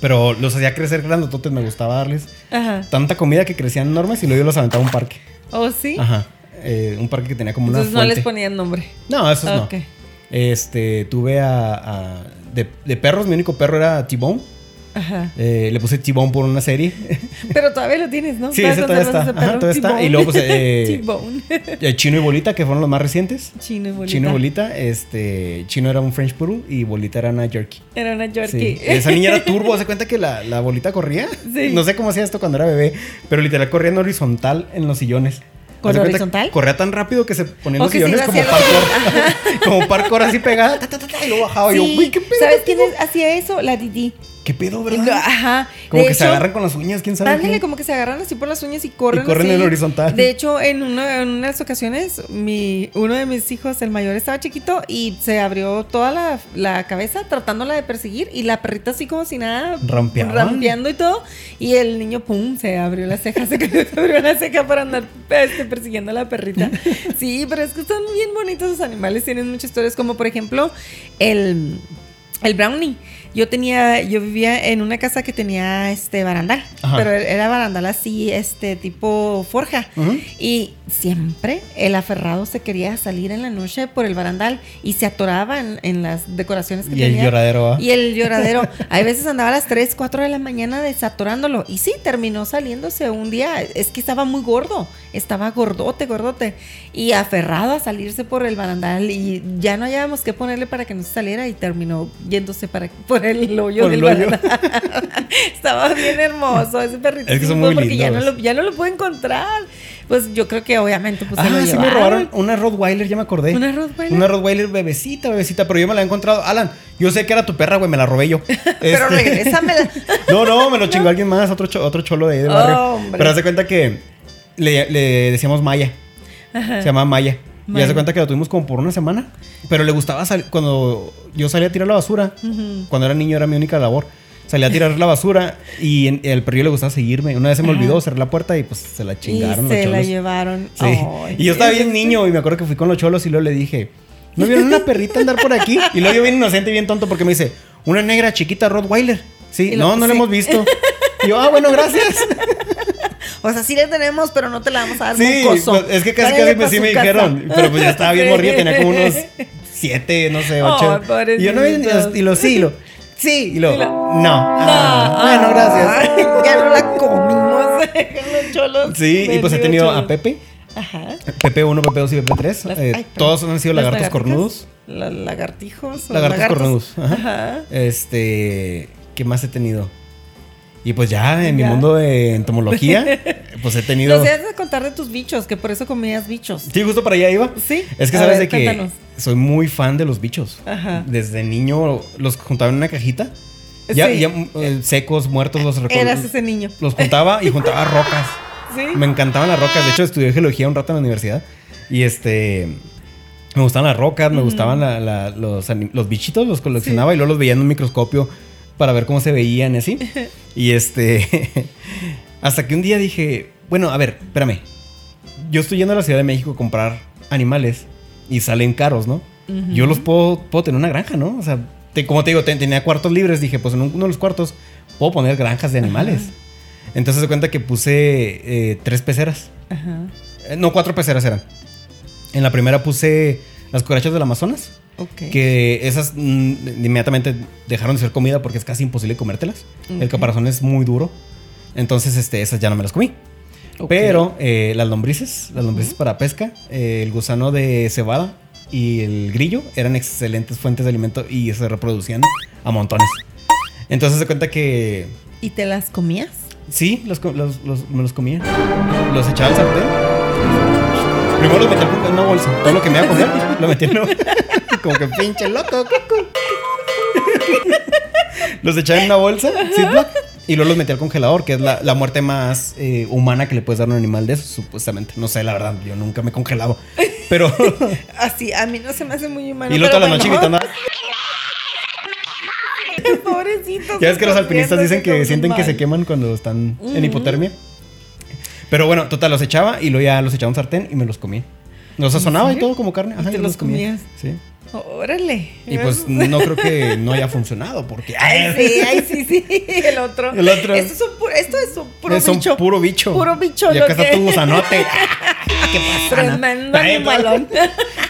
Pero los hacía crecer grandototes, me gustaba darles Ajá. tanta comida que crecían enormes y luego yo los aventaba a un parque. ¿Oh, sí? Ajá. Eh, un parque que tenía como una Entonces no les ponían nombre. No, esos Ok. no. Este, tuve a... a- de, de perros, mi único perro era T-Bone. Ajá. Eh, le puse T-Bone por una serie. Pero todavía lo tienes, ¿no? Sí, ese todavía está. ese Ajá, todavía está. Y luego, pues, eh, T-Bone. Eh, Chino y Bolita, que fueron los más recientes. Chino y bolita. Chino y Bolita, este, Chino era un French Poodle y Bolita era una Jerky. Era una Sí. Yorkie. Esa niña era turbo, ¿se cuenta que la, la bolita corría? Sí. No sé cómo hacía esto cuando era bebé, pero literal corría en horizontal en los sillones. Corría tan rápido que se ponía en O los sillones como parkour. como parkour así pegada, ta, ta, ta, y luego bajaba. Y yo, Sí. güey, ¿qué pedo? ¿Sabes quién hacía eso? La Didi. ¿Qué pedo, verdad? Ajá. Como De que se agarran con las uñas, quién sabe. Ándale, como que se agarran así por las uñas y corren. Y corren así. en horizontal. De hecho, en, una, en unas ocasiones, mi, uno de mis hijos, el mayor, estaba chiquito y se abrió toda la, la cabeza tratándola de perseguir y la perrita así como si nada. Rampeaba. Rampeando y todo. Y el niño, pum, se abrió la ceja, se, se abrió la ceja para andar este, persiguiendo a la perrita. Sí, pero es que están bien bonitos los animales, tienen muchas historias, como por ejemplo el, el brownie. Yo tenía, yo vivía en una casa que tenía este barandal, Ajá. pero era barandal así, este tipo forja. Y siempre el aferrado se quería salir en la noche por el barandal y se atoraba en, en las decoraciones que Y el lloradero. Y el lloradero. Hay veces andaba a las 3, 4 de la mañana desatorándolo. Y sí, terminó saliéndose un día. Es que estaba muy gordo. Estaba gordote, gordote. Y aferrado a salirse por el barandal. Y ya no hallábamos qué ponerle para que no se saliera. Y terminó yéndose para, por el hoyo Por del barandal. estaba bien hermoso ese perrito. Es que son muy porque ya no, lo, ya no lo puedo encontrar. Pues yo creo que obviamente pues se lo Ah, sí me robaron una Rottweiler, ya me acordé. ¿Una Rottweiler? Una Rottweiler bebecita, bebecita, pero yo me la he encontrado. Alan, yo sé que era tu perra, güey, me la robé yo. Pero Este- regrésamela. No, no, me lo chingó alguien más, otro, cho- otro cholo de ahí del barrio. Hombre. Pero haz de cuenta que le, le decíamos Maya. Ajá. Se llama Maya. Y Maya. haz de cuenta que lo tuvimos como por una semana. Pero le gustaba salir. Cuando yo salía a tirar la basura, cuando era niño era mi única labor. Salía a tirar la basura y en- el perrillo le gustaba seguirme. Una vez se me olvidó cerrar la puerta y pues se la chingaron y los se la cholos. llevaron. Sí. Ay, y yo estaba bien niño y me acuerdo que fui con los cholos y luego le dije, ¿no vieron una perrita andar por aquí? Y luego yo bien inocente y bien tonto porque me dice, una negra chiquita Rottweiler. Sí, Y lo- no, no la sí. hemos visto. Y yo, ah, bueno, gracias. O sea, sí la tenemos, pero no te la vamos a dar Sí, pues, es que casi Váyale casi sí me casa. dijeron. Pero pues ya estaba bien Sí. morrida, tenía como unos siete, no sé, ocho. Y yo no, y lo sí, y lo sí, y lo Y lo- no. No, Ah, bueno, gracias. ay, ya no la comimos. los cholos. Sí, y pues he tenido cholos. a Pepe, Ajá. PP1, PP2 y PP3. Las- eh, ay, perdón. todos han sido ¿Las lagartos cornudos. La- lagartijos. Lagartos lagartos. cornudos. Ajá. Ajá. Este, ¿qué más he tenido? Y pues ya en mi Ya. mundo de entomología, pues he tenido. Nos ibas a contar de tus bichos, que por eso comías bichos. Sí, justo para allá iba. Sí. Es que A sabes ver, de que cuéntanos. soy muy fan de los bichos. Ajá. Desde niño los juntaba en una cajita. Ya, Sí. ya, eh, secos, muertos, los recol- Eras ese niño. Los juntaba y juntaba rocas. Sí. Me encantaban las rocas. De hecho, estudié geología un rato en la universidad. Y este. Me gustaban las rocas, me gustaban la- la- los, anim- los bichitos, los coleccionaba y luego los veía en un microscopio para ver cómo se veían y así. Y este. hasta que un día dije: Bueno, a ver, espérame. Yo estoy yendo a la Ciudad de México a comprar animales y salen caros, ¿no? Yo los puedo, puedo tener una granja, ¿no? O sea, te- como te digo, te- tenía cuartos libres. Dije: Pues en uno de los cuartos puedo poner granjas de animales. Entonces se cuenta que puse eh, tres peceras. Ajá. Eh, no, cuatro peceras eran. En la primera puse las cucarachas del Amazonas. Que esas mm, inmediatamente dejaron de ser comida porque es casi imposible comértelas. El caparazón es muy duro. Entonces, este, esas ya no me las comí. Pero eh, las lombrices, las lombrices para pesca, eh, el gusano de cebada y el grillo eran excelentes fuentes de alimento y se reproducían a montones. Entonces se cuenta que ¿Y te las comías? Sí, los, los- los- me los comía. Los echaba al sartén. Primero los metía en una bolsa. Todo lo que me iba a comer, lo metía en una Como que pinche loco. Los echaba en una bolsa, Ziploc, y luego los metía al congelador, que es la, la muerte más eh, humana que le puedes dar a un animal de esos, supuestamente. No sé, la verdad, yo nunca me he congelado. Pero. Así, a mí no se me hace muy humano. y luego toda la pero noche bueno. gritando. Pobrecitos. Ya ves que los alpinistas dicen que sienten que mal. se queman cuando están en Ujú. hipotermia. Pero bueno, total, los echaba y luego ya los echaba un sartén y me los comía. Los sazonaba y todo como carne. ¿Y Ajá, te y los comías? Sí. Órale. Y pues no creo que no haya funcionado porque. Ay, sí, ay, sí, sí. El otro. El otro. Esto es, un pu- esto es un puro es un bicho. puro bicho. Puro bicho, Y acá está que- tu gusanote. ¿Qué pasa? Ana? Tremendo Ay, animalón.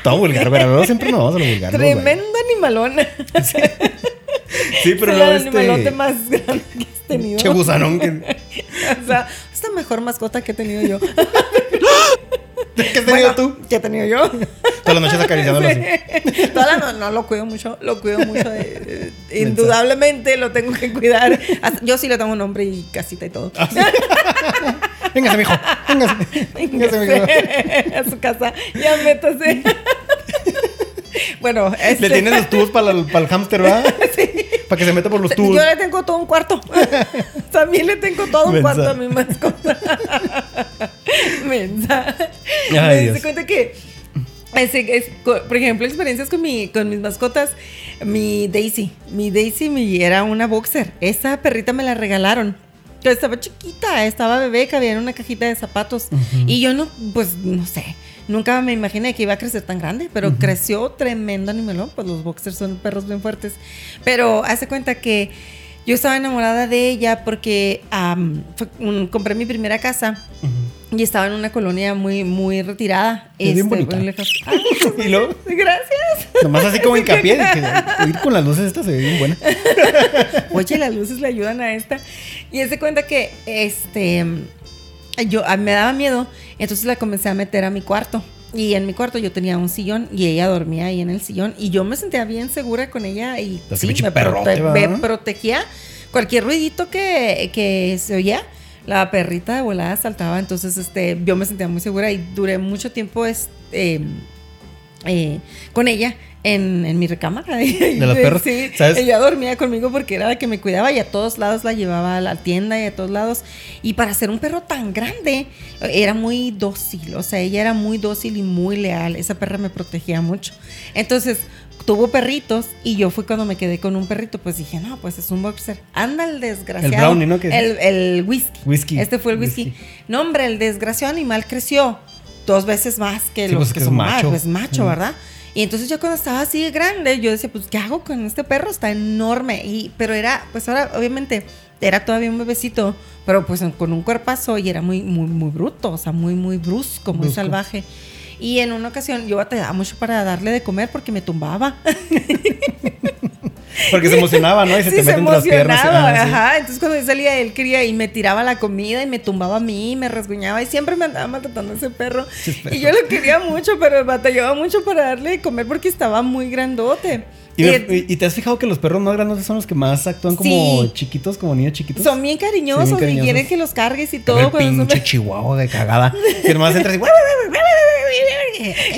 Todo vulgar, pero siempre nos vamos a lo vulgar. Tremendo animalón. Sí, pero es el animalote este. más grande que has tenido. Che gusanón que. O sea, es la mejor mascota que he tenido yo. ¿Qué has tenido Bueno, tú? Que he tenido yo. Todas las noches acariciándolo así. Toda la- no, no, lo cuido mucho, lo cuido mucho. eh, eh, indudablemente lo tengo que cuidar. Yo sí le tengo nombre y casita y todo. Ah, Véngase, mijo. Véngase. Véngase, mijo. a su casa. Ya métase. bueno, este, Le tienes los tubos para el, para el hámster, ¿verdad? Para que se meta por los tubos. Yo le tengo todo un cuarto. También le tengo todo un Mensa. cuarto a mi mascota. Mensa. Ay, Me di cuenta que, es- por ejemplo, experiencias con, mi, con mis mascotas. Mi Daisy. Mi Daisy mi- era una boxer. Esa perrita me la regalaron. Yo estaba chiquita, estaba bebé, cabía en una cajita de zapatos. Y yo no, pues, no sé. Nunca me imaginé que iba a crecer tan grande, pero creció tremendo animalón. Pues los boxers son perros bien fuertes. Pero hace cuenta que yo estaba enamorada de ella porque fue compré mi primera casa y estaba en una colonia muy, muy retirada. Es bien este, bonita. muy lejos. Ay, Y luego, gracias. nomás así como hincapié, dije, ir con las luces estas se ve bien buena. Oye, las luces le ayudan a esta. Y se cuenta que este yo me daba miedo, entonces la comencé a meter a mi cuarto. Y en mi cuarto yo tenía un sillón y ella dormía ahí en el sillón. Y yo me sentía bien segura con ella y sí, me, me protegía. Cualquier ruidito que, que se oía, la perrita de volada saltaba. Entonces este, yo me sentía muy segura y duré mucho tiempo es- eh, eh, con ella en, en mi recámara. De los perros? Sí, ¿Sabes? ella dormía conmigo porque era la que me cuidaba y a todos lados la llevaba a la tienda y a todos lados. Y para ser un perro tan grande, era muy dócil. O sea, ella era muy dócil y muy leal. Esa perra me protegía mucho. Entonces, tuvo perritos y yo fui cuando me quedé con un perrito, pues dije, no, pues es un boxer. Anda el desgraciado. El brownie, ¿no? El, el whisky. Whisky. Este fue el whisky. Whisky. No, hombre, el desgraciado animal creció dos veces más que Sí, los pues, que que es son macho. macho. Pues macho, Mm. ¿verdad? Y entonces yo cuando estaba así de grande, yo decía, pues, ¿qué hago con este perro? Está enorme. Y, pero era, pues ahora, obviamente, era todavía un bebecito, pero pues con un cuerpazo y era muy, muy, muy bruto, o sea, muy, muy brusco, muy Brusco. salvaje. Y en una ocasión yo batallaba mucho para darle de comer porque me tumbaba. Porque se emocionaba, ¿no? Y se Sí, te se las emocionaba, Ah, sí. ajá. Entonces cuando yo salía, él quería y me tiraba la comida y me tumbaba a mí, y me rasguñaba y siempre me andaba maltratando ese perro. Y yo lo quería mucho, pero batallaba mucho para darle de comer porque estaba muy grandote. Y, me- te has fijado que los perros más grandes son los que más actúan como Sí. chiquitos, como niños chiquitos. son bien cariñosos, Sí, bien y quieren que los cargues y Todo el cuando son- pinche chihuahua de cagada. Que nomás entra así.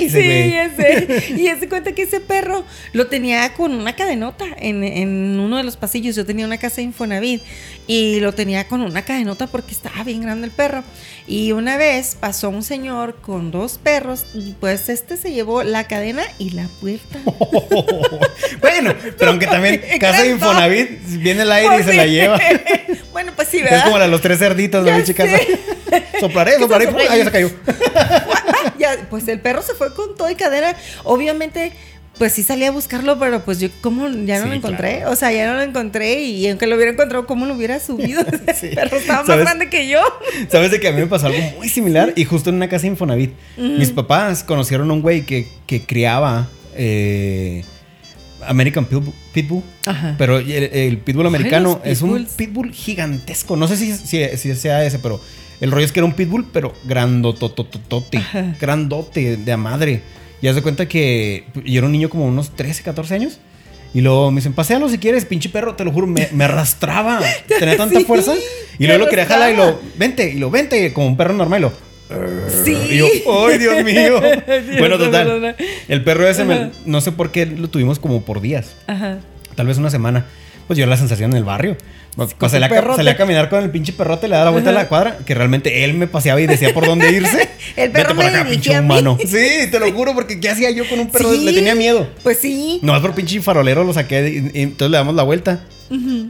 Sí, ya sé. Y se cuenta que ese perro lo tenía con una cadenota en, en uno de los pasillos. Yo tenía una casa de Infonavit y lo tenía con una cadenota porque estaba bien grande el perro. Y una vez pasó un señor con dos perros y pues este se llevó la cadena y la puerta. bueno, pero aunque también casa de. Infonavit viene el aire y Pues se sí. la lleva. bueno, pues sí, Es ¿verdad? como la de los tres cerditos de chica. sé. Soplaré, soplaré. Ah, ya se cayó. Ah, ya, pues el perro se fue con todo y cadena. Obviamente, pues sí salí a buscarlo, pero pues yo, ¿cómo? Ya no Sí, lo encontré. O sea, ya no lo encontré. Y aunque lo hubiera encontrado, ¿cómo lo hubiera subido? Sí. El perro estaba más ¿Sabes? grande que yo. Sabes de que a mí me pasó algo muy similar y justo en una casa de Infonavit. Mis papás conocieron a un güey que, que criaba eh, American Pitbull. Pitbull Ajá. Pero el, el pitbull americano es un pitbull gigantesco. No sé si, si, si sea ese, pero el rollo es que era un pitbull, pero grandotototote. Grandote de a madre. Y haz de cuenta que yo era un niño como unos 13, 14 años. Y luego me dicen, pasealo si quieres, pinche perro, te lo juro, me, me arrastraba. Tenía tanta Sí, fuerza. Y luego lo quería jalar y lo, vente, y lo vente, como un perro normal. Y lo, Sí. y yo, ¡ay, Dios mío! Bueno, no, total. El perro ese, me- no sé por qué lo tuvimos como por días Ajá. tal vez una semana, pues yo la sensación en el barrio. Pues, con salía, salía a caminar con el pinche perrote, le daba la vuelta a la cuadra, que realmente él me paseaba y decía por dónde irse. El perro Vete por me acá, pinche dirigía a mí. humano. Sí, te lo juro, porque ¿qué hacía yo con un perro? Sí. Le tenía miedo. Pues sí. No, por pinche farolero lo saqué y, y entonces le damos la vuelta.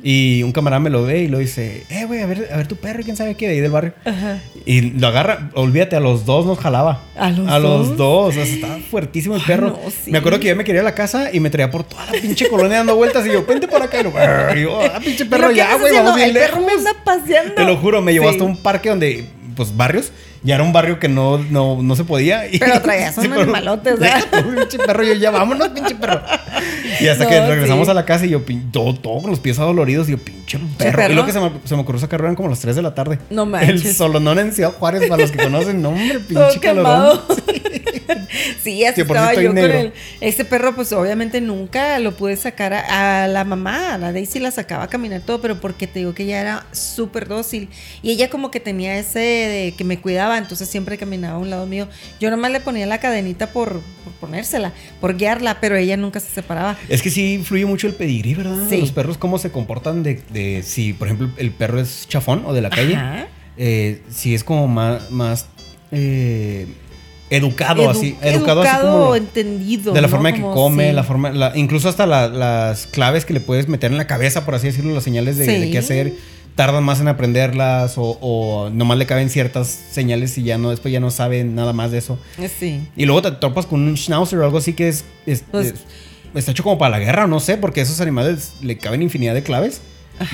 Y un camarada me lo ve y lo dice, eh, güey, a ver, a ver tu perro, quién sabe qué, de ahí del barrio. Ajá. Y lo agarra, olvídate, a los dos nos jalaba. ¿A los dos? dos? O sea, estaba fuertísimo el Ay, perro. no, sí. Me acuerdo que yo me quería a la casa y me traía por toda la pinche colonia dando vueltas. Y yo, vente por acá. Y y yo, ah, pinche ¿Y perro, ya, güey, vamos bien El perro me lejos. anda paseando. Te lo juro, me llevó Sí. hasta un parque donde, pues, barrios. Ya era un barrio que no, no, no se podía. Y- Pero traías un pero- animalote, o sea. Deja tú, pinche perro, yo ya vámonos, pinche perro. Y hasta No, que regresamos sí. a la casa y yo, todo, todo con los pies adoloridos. Y yo, pinche perro. perro. Y lo que se me, se me ocurrió sacar eran como las 3 de la tarde. No El manches. solonón en Ciudad Juárez, para los que conocen, no, hombre, pinche calorón. Sí, así estaba yo con él. Ese perro, pues obviamente nunca lo pude sacar a, a la mamá, a la Daisy la sacaba a caminar todo, pero porque te digo que ella era súper dócil. Y ella como que tenía ese de que me cuidaba, entonces siempre caminaba a un lado mío. Yo nomás le ponía la cadenita por, por ponérsela, por guiarla, pero ella nunca se separaba. Es que sí influye mucho el pedigrí, ¿verdad? Sí. Los perros cómo se comportan de, de si, por ejemplo, el perro es chafón o de la calle. Ajá. eh, si es como más, más eh, educado Edu- así. Educado, así como... entendido. De la ¿no? forma en que Como, come, sí. la forma, la- incluso hasta la- las claves que le puedes meter en la cabeza, por así decirlo, las señales de, qué hacer, tardan más en aprenderlas o, o nomás le caben ciertas señales y ya no, después ya no saben nada más de eso. Sí. Y luego te topas con un schnauzer o algo así que es, es- Pues- es- está hecho como para la guerra, no sé, porque a esos animales le caben infinidad de claves.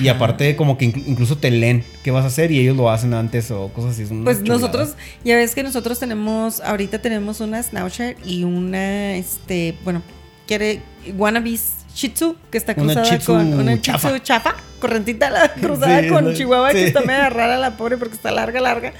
Y aparte como que inclu- incluso te leen qué vas a hacer y ellos lo hacen antes o cosas así. es una Pues chulada. nosotros, ya ves que nosotros tenemos, ahorita tenemos una Schnauzer y una, este, bueno, quiere, wannabe Shih Tzu, que está cruzada Shih con una Shih chafa. Tzu chafa, correntita la, cruzada Sí, con Chihuahua, sí. que está media rara la pobre porque está larga, larga.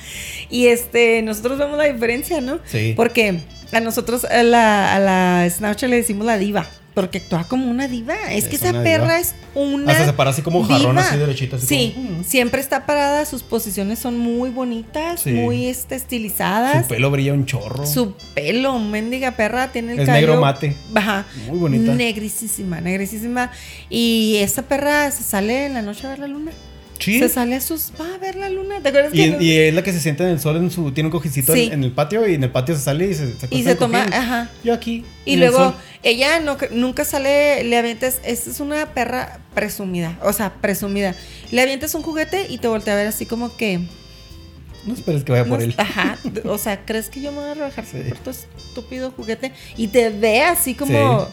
Y este, nosotros vemos la diferencia, ¿no? Sí. Porque a nosotros, a la, a la le decimos la diva. Porque actúa como una diva. Es, Es que esa perra diva. es una. Hasta se para así como jarrón, así derechito, así Sí, como, mm. siempre está parada. Sus posiciones son muy bonitas, Sí. muy este, estilizadas. Su pelo brilla un chorro. Su pelo, mendiga perra, tiene el Es cabello. negro mate. Ajá. Muy bonita. Negrísima, negrísima. Y esa perra se sale en la noche a ver la luna. Sí. Se sale a sus. Va a ver la luna. ¿Te acuerdas Y, que.? y es la que se sienta en el sol en su. Tiene un cojicito Sí. en, en el patio y en el patio se sale y se, se y se toma. Ajá. Yo aquí. Y el luego ella no, nunca sale, le avientes, es, es una perra presumida, o sea, presumida. Le avientes un juguete y te voltea a ver así como que, No esperes que vaya por no- él. ajá, o sea, ¿crees que yo me voy a rebajar Sí. por tu estúpido juguete? Y te ve así como,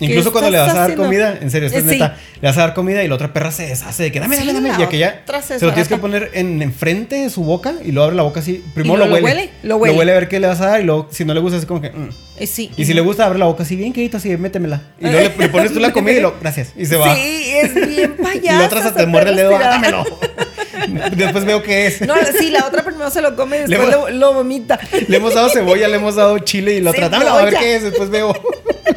Incluso cuando le vas a dar haciendo? comida, en serio, esto es Eh, sí. neta, le vas a dar comida y la otra perra se deshace de que dame, dame, Sí, dame. la Y aquella otra se se lo tienes que poner en enfrente de su boca y luego abre la boca así. Primero lo, luego lo huele. huele, lo huele. a ver qué le vas a dar y luego, si no le gusta, así como que. mm. Eh, sí. Y si le gusta, abre la boca así bien quedita, así, métemela. Y luego le, le pones tú la comida y lo, gracias. Y se va. Sí, es bien payasa. y la otra se te muerde el dedo, "Ah, dámelo. Después veo qué es. No, sí, la otra primero se lo come y Le después hemos- lo, lo vomita. Le hemos dado cebolla, le hemos dado chile y la otra, dámelo, a ver qué es. Después veo.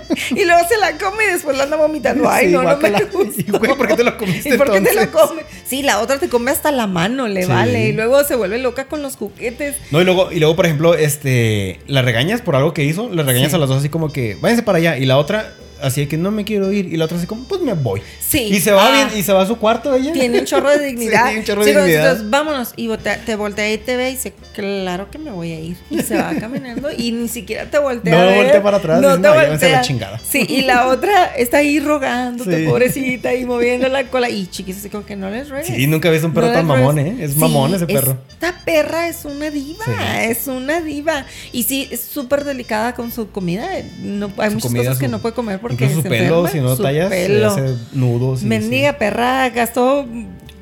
Y luego se la come y después la anda vomitando. Ay, Sí, no, guácala. no me gusta. Y, güey, ¿por qué te lo comiste ¿Y por qué te lo come? Sí, la otra te come hasta la mano, le Sí. vale. Y luego se vuelve loca con los juguetes. No, y luego, y luego, por ejemplo, este, la regañas por algo que hizo, la regañas Sí. a las dos así como que, váyanse para allá. Y la otra, así de que no me quiero ir. Y la otra así como, pues me voy. Sí. Y se va Ah. bien, y se va a su cuarto ella. Tiene un chorro de dignidad. Sí, un chorro de dignidad. dices, vámonos. Y voltea- te voltea y te ve y dice, claro que me voy a ir. Y se va caminando y ni siquiera te voltea. No a ver. voltea para atrás, No te "No, la chingada". Sí, y la otra está ahí rogándote, Sí. pobrecita, y moviendo la cola. Y chiquis, así como que no les ruegues. Sí, nunca visto un perro No tan mamón, ¿eh? Es mamón ese perro. Esta perra es una diva, es una diva. Y sí, es súper delicada con su comida. No, hay Su muchas comida, cosas que su- no puede comer porque Incluso se su pelo, enferma. si no tallas, se hace nudos. Mendiga perra gastó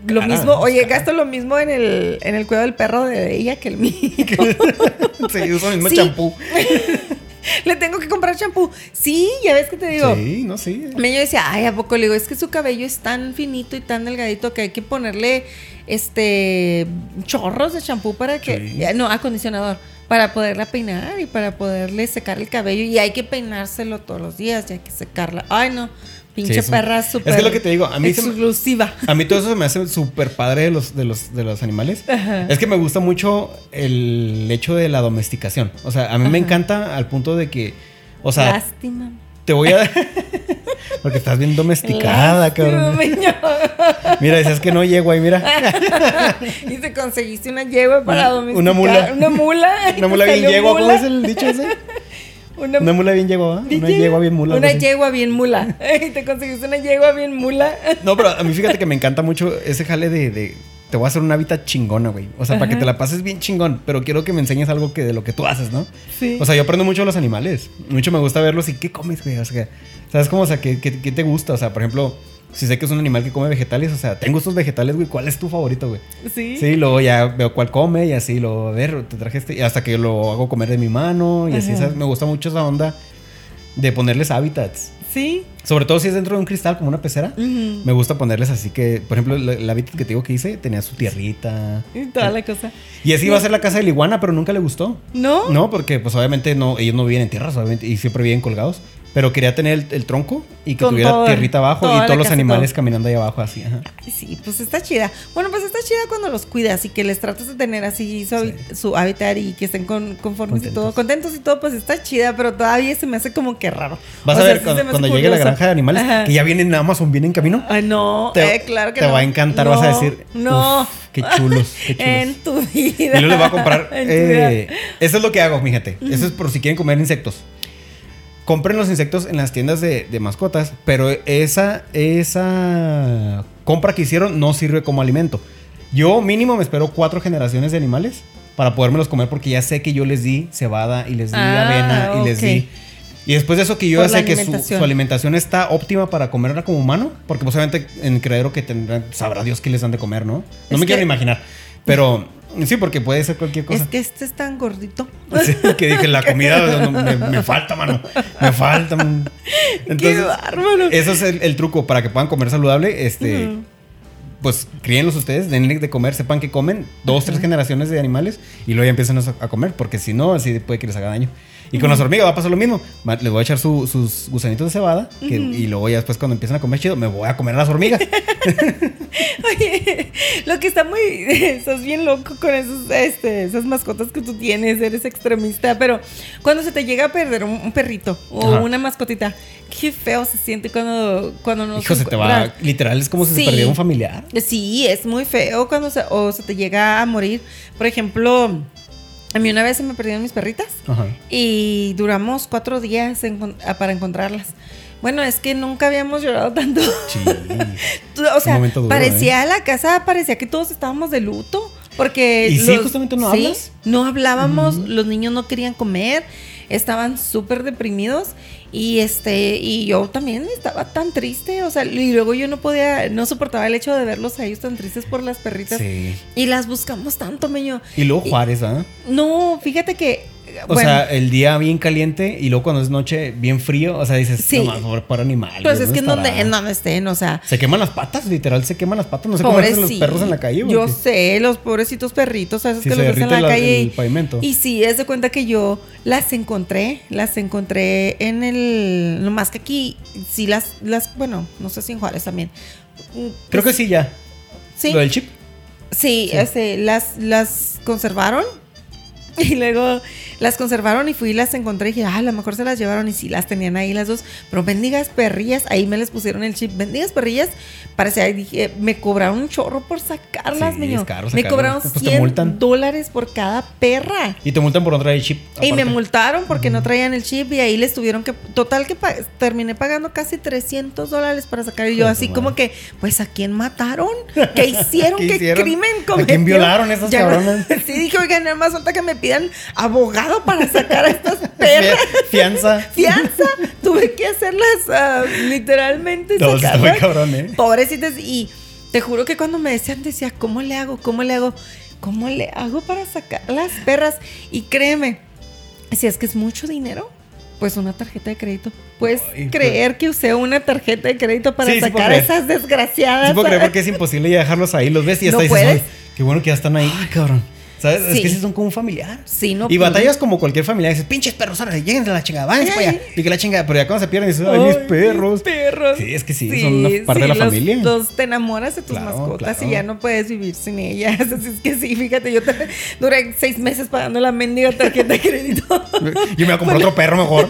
lo Cara, mismo. Oye, gastó lo mismo en el, en el cuidado del perro de ella que el mío. sí, usa el mismo champú. Le tengo que comprar champú. Sí, ya ves que te digo. Sí, no, sí. Me yo decía, ay, ¿a poco? Le digo, es que su cabello es tan finito y tan delgadito que hay que ponerle este chorros de champú para que. Sí. ya, No, acondicionador. Para poderla peinar y para poderle secar el cabello. Y hay que peinárselo todos los días y hay que secarla. Ay, no. Pinche Sí, es un- perra es súper. que es lo que te digo, a mí se me- exclusiva. A mí todo eso se me hace súper padre de los, de, los, de los animales. Ajá. Es que me gusta mucho el hecho de la domesticación. O sea, a mí me encanta al punto de que, o sea, Lástima. Te voy a... Porque estás bien domesticada, cabrón. Mira, decías que no llego ahí, mira. y te conseguiste una yegua para Una domesticar. mula. Una mula. y Una mula bien yegua, ¿cómo es el dicho ese? Una, Una mula bien yegua, ¿va? Una yegua bien mula. Una yegua bien mula. Y te conseguiste una yegua bien mula. No, pero a mí fíjate que me encanta mucho ese jale de, de- te voy a hacer un hábitat chingona, güey. O sea, para que te la pases bien chingón, pero quiero que me enseñes algo que de lo que tú haces, ¿no? Sí. O sea, yo aprendo mucho de los animales. Mucho me gusta verlos y qué comes, güey. O sea, ¿sabes cómo? O sea, ¿qué, qué, qué te gusta? O sea, por ejemplo, si sé que es un animal que come vegetales, o sea, tengo estos vegetales, güey. ¿Cuál es tu favorito, güey? sí. Sí, luego ya veo cuál come y así lo a ver, te traje este, y hasta que lo hago comer de mi mano y así. ¿sabes? Me gusta mucho esa onda de ponerles hábitats. Sí. Sobre todo si es dentro de un cristal como una pecera. Me gusta ponerles así que, por ejemplo, el, el hábitat que te digo que hice tenía su tierrita. Y toda la cosa. Y así iba a ser la casa de la iguana, pero nunca le gustó. ¿No? No, porque pues obviamente no, ellos no viven en tierras, obviamente, y siempre viven colgados. Pero quería tener el, el tronco y que Con tuviera todo- tierrita abajo y todos los animales todo. caminando ahí abajo así. Ajá. Sí, pues está chida. Bueno, pues está chida cuando los cuidas y que les tratas de tener así su, hábitat y que estén con, conformes y todo, contentos y todo, pues está chida, pero todavía se me hace como que raro. Vas O a ver cuando, cuando llegue la granja de animales, Ajá. que ya vienen en Amazon, viene en camino. Ay, no, Te- eh, claro que te no. va a encantar, vas a decir, No. "Uf, qué chulos, qué chulos". En tu vida. Y luego les voy a comprar. Eh, eso es lo que hago, gente. Eso es por si quieren comer insectos. Compren los insectos en las tiendas de, de mascotas, pero esa, esa compra que hicieron no sirve como alimento. Yo mínimo me espero cuatro generaciones de animales para podérmelos comer porque ya sé que yo les di cebada y les di Ah, avena y les di... Y después de eso que yo Por ya la sé que su, alimentación. su alimentación está óptima para comerla como humano, porque posiblemente en el que tendrán, sabrá Dios qué les dan de comer, ¿no? No Es me quiero imaginar. Pero sí, porque puede ser cualquier cosa. Es que este es tan gordito. Sí, que dije, la comida me, me falta, mano. Me falta. man. Qué bárbaro. Eso es el, el truco para que puedan comer saludable. Este. Pues críenlos ustedes, denle de comer, sepan que comen dos, tres generaciones de animales y luego ya empiezan a, a comer, porque si no, así puede que les haga daño. Y con las hormigas va a pasar lo mismo. Les voy a echar su- sus gusanitos de cebada que- y luego ya después cuando empiezan a comer chido, me voy a comer a las hormigas. Oye, lo que está muy. Estás bien loco con esos, este, esas mascotas que tú tienes, eres extremista, pero cuando se te llega a perder un, un perrito o Ajá. una mascotita, qué feo se siente cuando, cuando no Hijo, se te va. Literal, es como si Sí. se perdiera un familiar. Sí, es muy feo cuando se, o se te llega a morir. Por ejemplo, a mí una vez se me perdieron mis perritas Ajá. y duramos cuatro días para encontrarlas. Bueno, es que nunca habíamos llorado tanto. Sí. O sea, duro, parecía la casa, parecía que todos estábamos de luto. Porque. ¿Y sí, justamente no hablas? No hablábamos, los niños no querían comer. estaban súper deprimidos y este y yo también estaba tan triste, o sea, y luego yo no podía, no soportaba el hecho de verlos a ellos tan tristes por las perritas Sí. y las buscamos tanto, meño. Y luego Juárez, ¿ah? No, fíjate que O bueno, sea, el día bien caliente y luego cuando es noche bien frío, o sea, dices, Sí. no más, por animales. pues es que en ¿dónde donde, en donde estén, o sea, Se queman las patas, literal, se queman las patas. No sé cómo hacen los perros en la calle. Yo sé, los pobrecitos perritos, a esos Sí, que los ves en la la- calle. el y- pavimento. Y sí, es de cuenta que yo las encontré, las encontré en el. No más que aquí, sí las, las, bueno, no sé si en Juárez también. Mm, Creo que sí, ya. Sí, Lo del chip. sí, sí. este, las, las conservaron. Y luego las conservaron y fui y las encontré y dije, ah, a lo mejor se las llevaron y sí las tenían ahí las dos. Pero bendigas perrillas, ahí me les pusieron el chip. Bendigas perrillas, parecía, dije, me cobraron un chorro por sacarlas, Sí, niño. caro Me cobraron Pues te 100 multan. dólares por cada perra. Y te multan por no traer el chip. Y me aparte. multaron porque no traían el chip y ahí les tuvieron que... Total que pa- terminé pagando casi 300 dólares para sacar. Y yo así como que, pues ¿a quién mataron? ¿Qué hicieron? ¿Qué ¿Qué, hicieron? crimen ¿A cometieron? quién violaron esos cabrones? sí, dije, oigan, nada más falta que me pidan abogado para sacar a estas perras. Fia- Fianza. Fianza. Tuve que hacerlas ah, literalmente. No, sí sacarlas. cabrón, ¿eh? Pobrecitas. Y te juro que cuando me decían, decía, ¿cómo le hago? ¿Cómo le hago? ¿Cómo le hago para sacar las perras? Y créeme, si es que es mucho dinero, pues una tarjeta de crédito. Puedes Ay, creer que usé una tarjeta de crédito para Sí, sí sacar a creer. esas desgraciadas. Sí puedo creer porque es imposible ya dejarlos ahí. Los ves y hasta ¿No dices, puedes? "Ay, qué bueno que ya están ahí, cabrón. ¿Sabes? Es que sí son como un familiar. Sí, no y batallas como cualquier familiar. Dices, pinches perros, ahora lleguen de la chingada, váyanse para allá. Y que la chingada, pero ya cuando se pierden, dices, ay, mis perros. perros. Sí, es que sí, son una parte de la los- familia. Los te enamoras de tus Claro, mascotas claro. y ya no puedes vivir sin ellas. Así es que sí, fíjate, yo te- duré seis meses pagando la mendiga tarjeta de crédito. Yo me voy a comprar otro perro mejor.